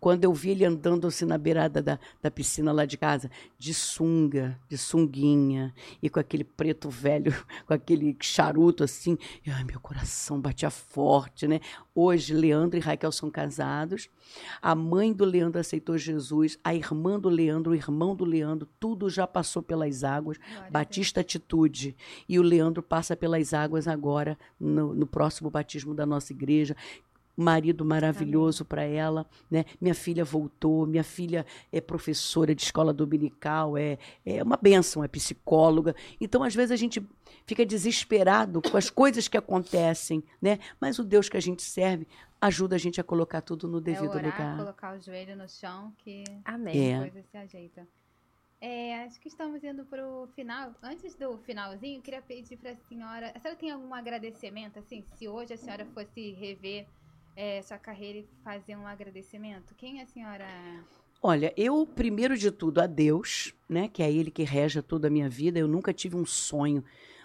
Quando eu vi ele andando assim na beirada da, da piscina lá de casa, de sunga, de sunguinha, e com aquele preto velho, com aquele charuto assim, e, ai, meu coração batia forte, né? Hoje, Leandro e Raquel são casados. A mãe do Leandro aceitou Jesus, a irmã do Leandro, o irmão do Leandro, tudo já passou pelas águas. Glória Batista Atitude. E o Leandro passa pelas águas agora, no, no próximo batismo da nossa igreja marido maravilhoso para ela, né? Minha filha voltou, minha filha é professora de escola dominical, é, é uma benção, é psicóloga. Então, às vezes a gente fica desesperado com as coisas que acontecem, né? Mas o Deus que a gente serve ajuda a gente a colocar tudo no devido é orar, lugar. colocar o joelho no chão que Amém. as coisas se ajeitam. É, acho que estamos indo para o final. Antes do finalzinho, queria pedir para a senhora. A senhora tem algum agradecimento? Assim, se hoje a senhora fosse rever é, sua carreira e fazer um agradecimento? Quem a senhora. Olha, eu, primeiro de tudo, a Deus, né? Que é Ele que rege toda a minha vida. Eu nunca tive um sonho.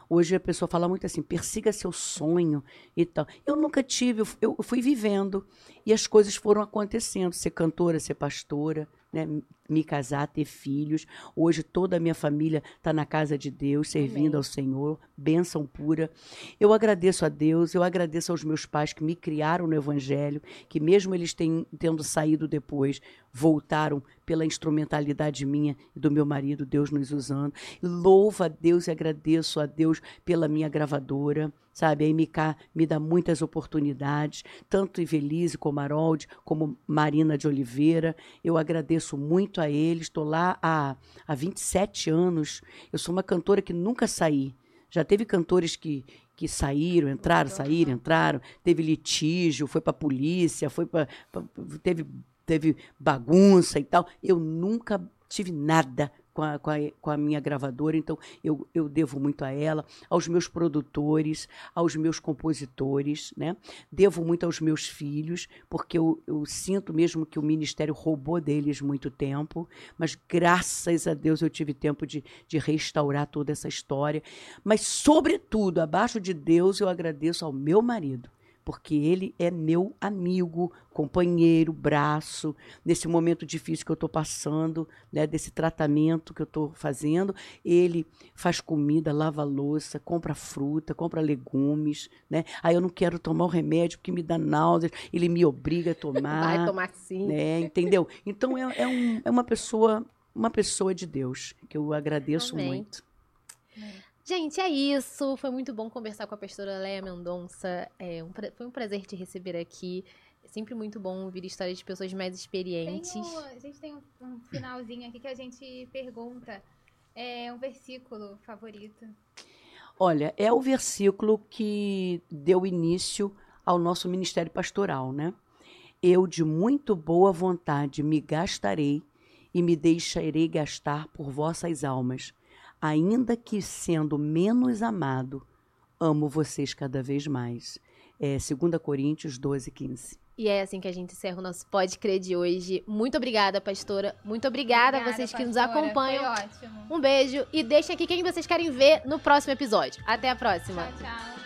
Hoje a pessoa fala muito assim, persiga seu sonho e tal. Eu nunca tive, eu fui vivendo e as coisas foram acontecendo. Ser cantora, ser pastora, né, me casar, ter filhos. Hoje toda a minha família está na casa de Deus, servindo Amém. ao Senhor, bênção pura. Eu agradeço a Deus, eu agradeço aos meus pais que me criaram no Evangelho, que mesmo eles ten, tendo saído depois, voltaram pela instrumentalidade minha e do meu marido, Deus nos usando. Louvo a Deus e agradeço a Deus pela minha gravadora sabe? A MK me dá muitas oportunidades, tanto Ivelise como Harold, como Marina de Oliveira. Eu agradeço muito a eles. Estou lá há, há 27 anos. Eu sou uma cantora que nunca saí. Já teve cantores que, que saíram, entraram, saíram, entraram. Teve litígio, foi para a polícia, foi para teve teve bagunça e tal. Eu nunca tive nada com a, com a, com a minha gravadora, então eu, eu devo muito a ela, aos meus produtores, aos meus compositores, né? Devo muito aos meus filhos, porque eu, eu sinto mesmo que o ministério roubou deles muito tempo, mas graças a Deus eu tive tempo de, de restaurar toda essa história. Mas, sobretudo, abaixo de Deus, eu agradeço ao meu marido porque ele é meu amigo, companheiro, braço, nesse momento difícil que eu estou passando, né, desse tratamento que eu estou fazendo. Ele faz comida, lava louça, compra fruta, compra legumes. Né? Aí eu não quero tomar o remédio porque me dá náuseas, ele me obriga a tomar. Vai tomar sim. Né, entendeu? Então é, é, um, é uma pessoa uma pessoa de Deus, que eu agradeço Amém. muito. Gente, é isso. Foi muito bom conversar com a pastora Leia Mendonça. É um, foi um prazer te receber aqui. É sempre muito bom ouvir histórias de pessoas mais experientes. Tenho, a gente tem um, um, finalzinho aqui que a gente pergunta. É um versículo favorito. Olha, é o versículo que deu início ao nosso ministério pastoral, né? Eu de muito boa vontade me gastarei e me deixarei gastar por vossas almas, ainda que sendo menos amado, amo vocês cada vez mais. É 2 Coríntios 12, 15. E é assim que a gente encerra o nosso Pode Crer de hoje. Muito obrigada, pastora. Muito obrigada, a vocês que nos acompanham. Foi ótimo. Um beijo e deixem aqui quem vocês querem ver no próximo episódio. Até a próxima. Tchau, tchau.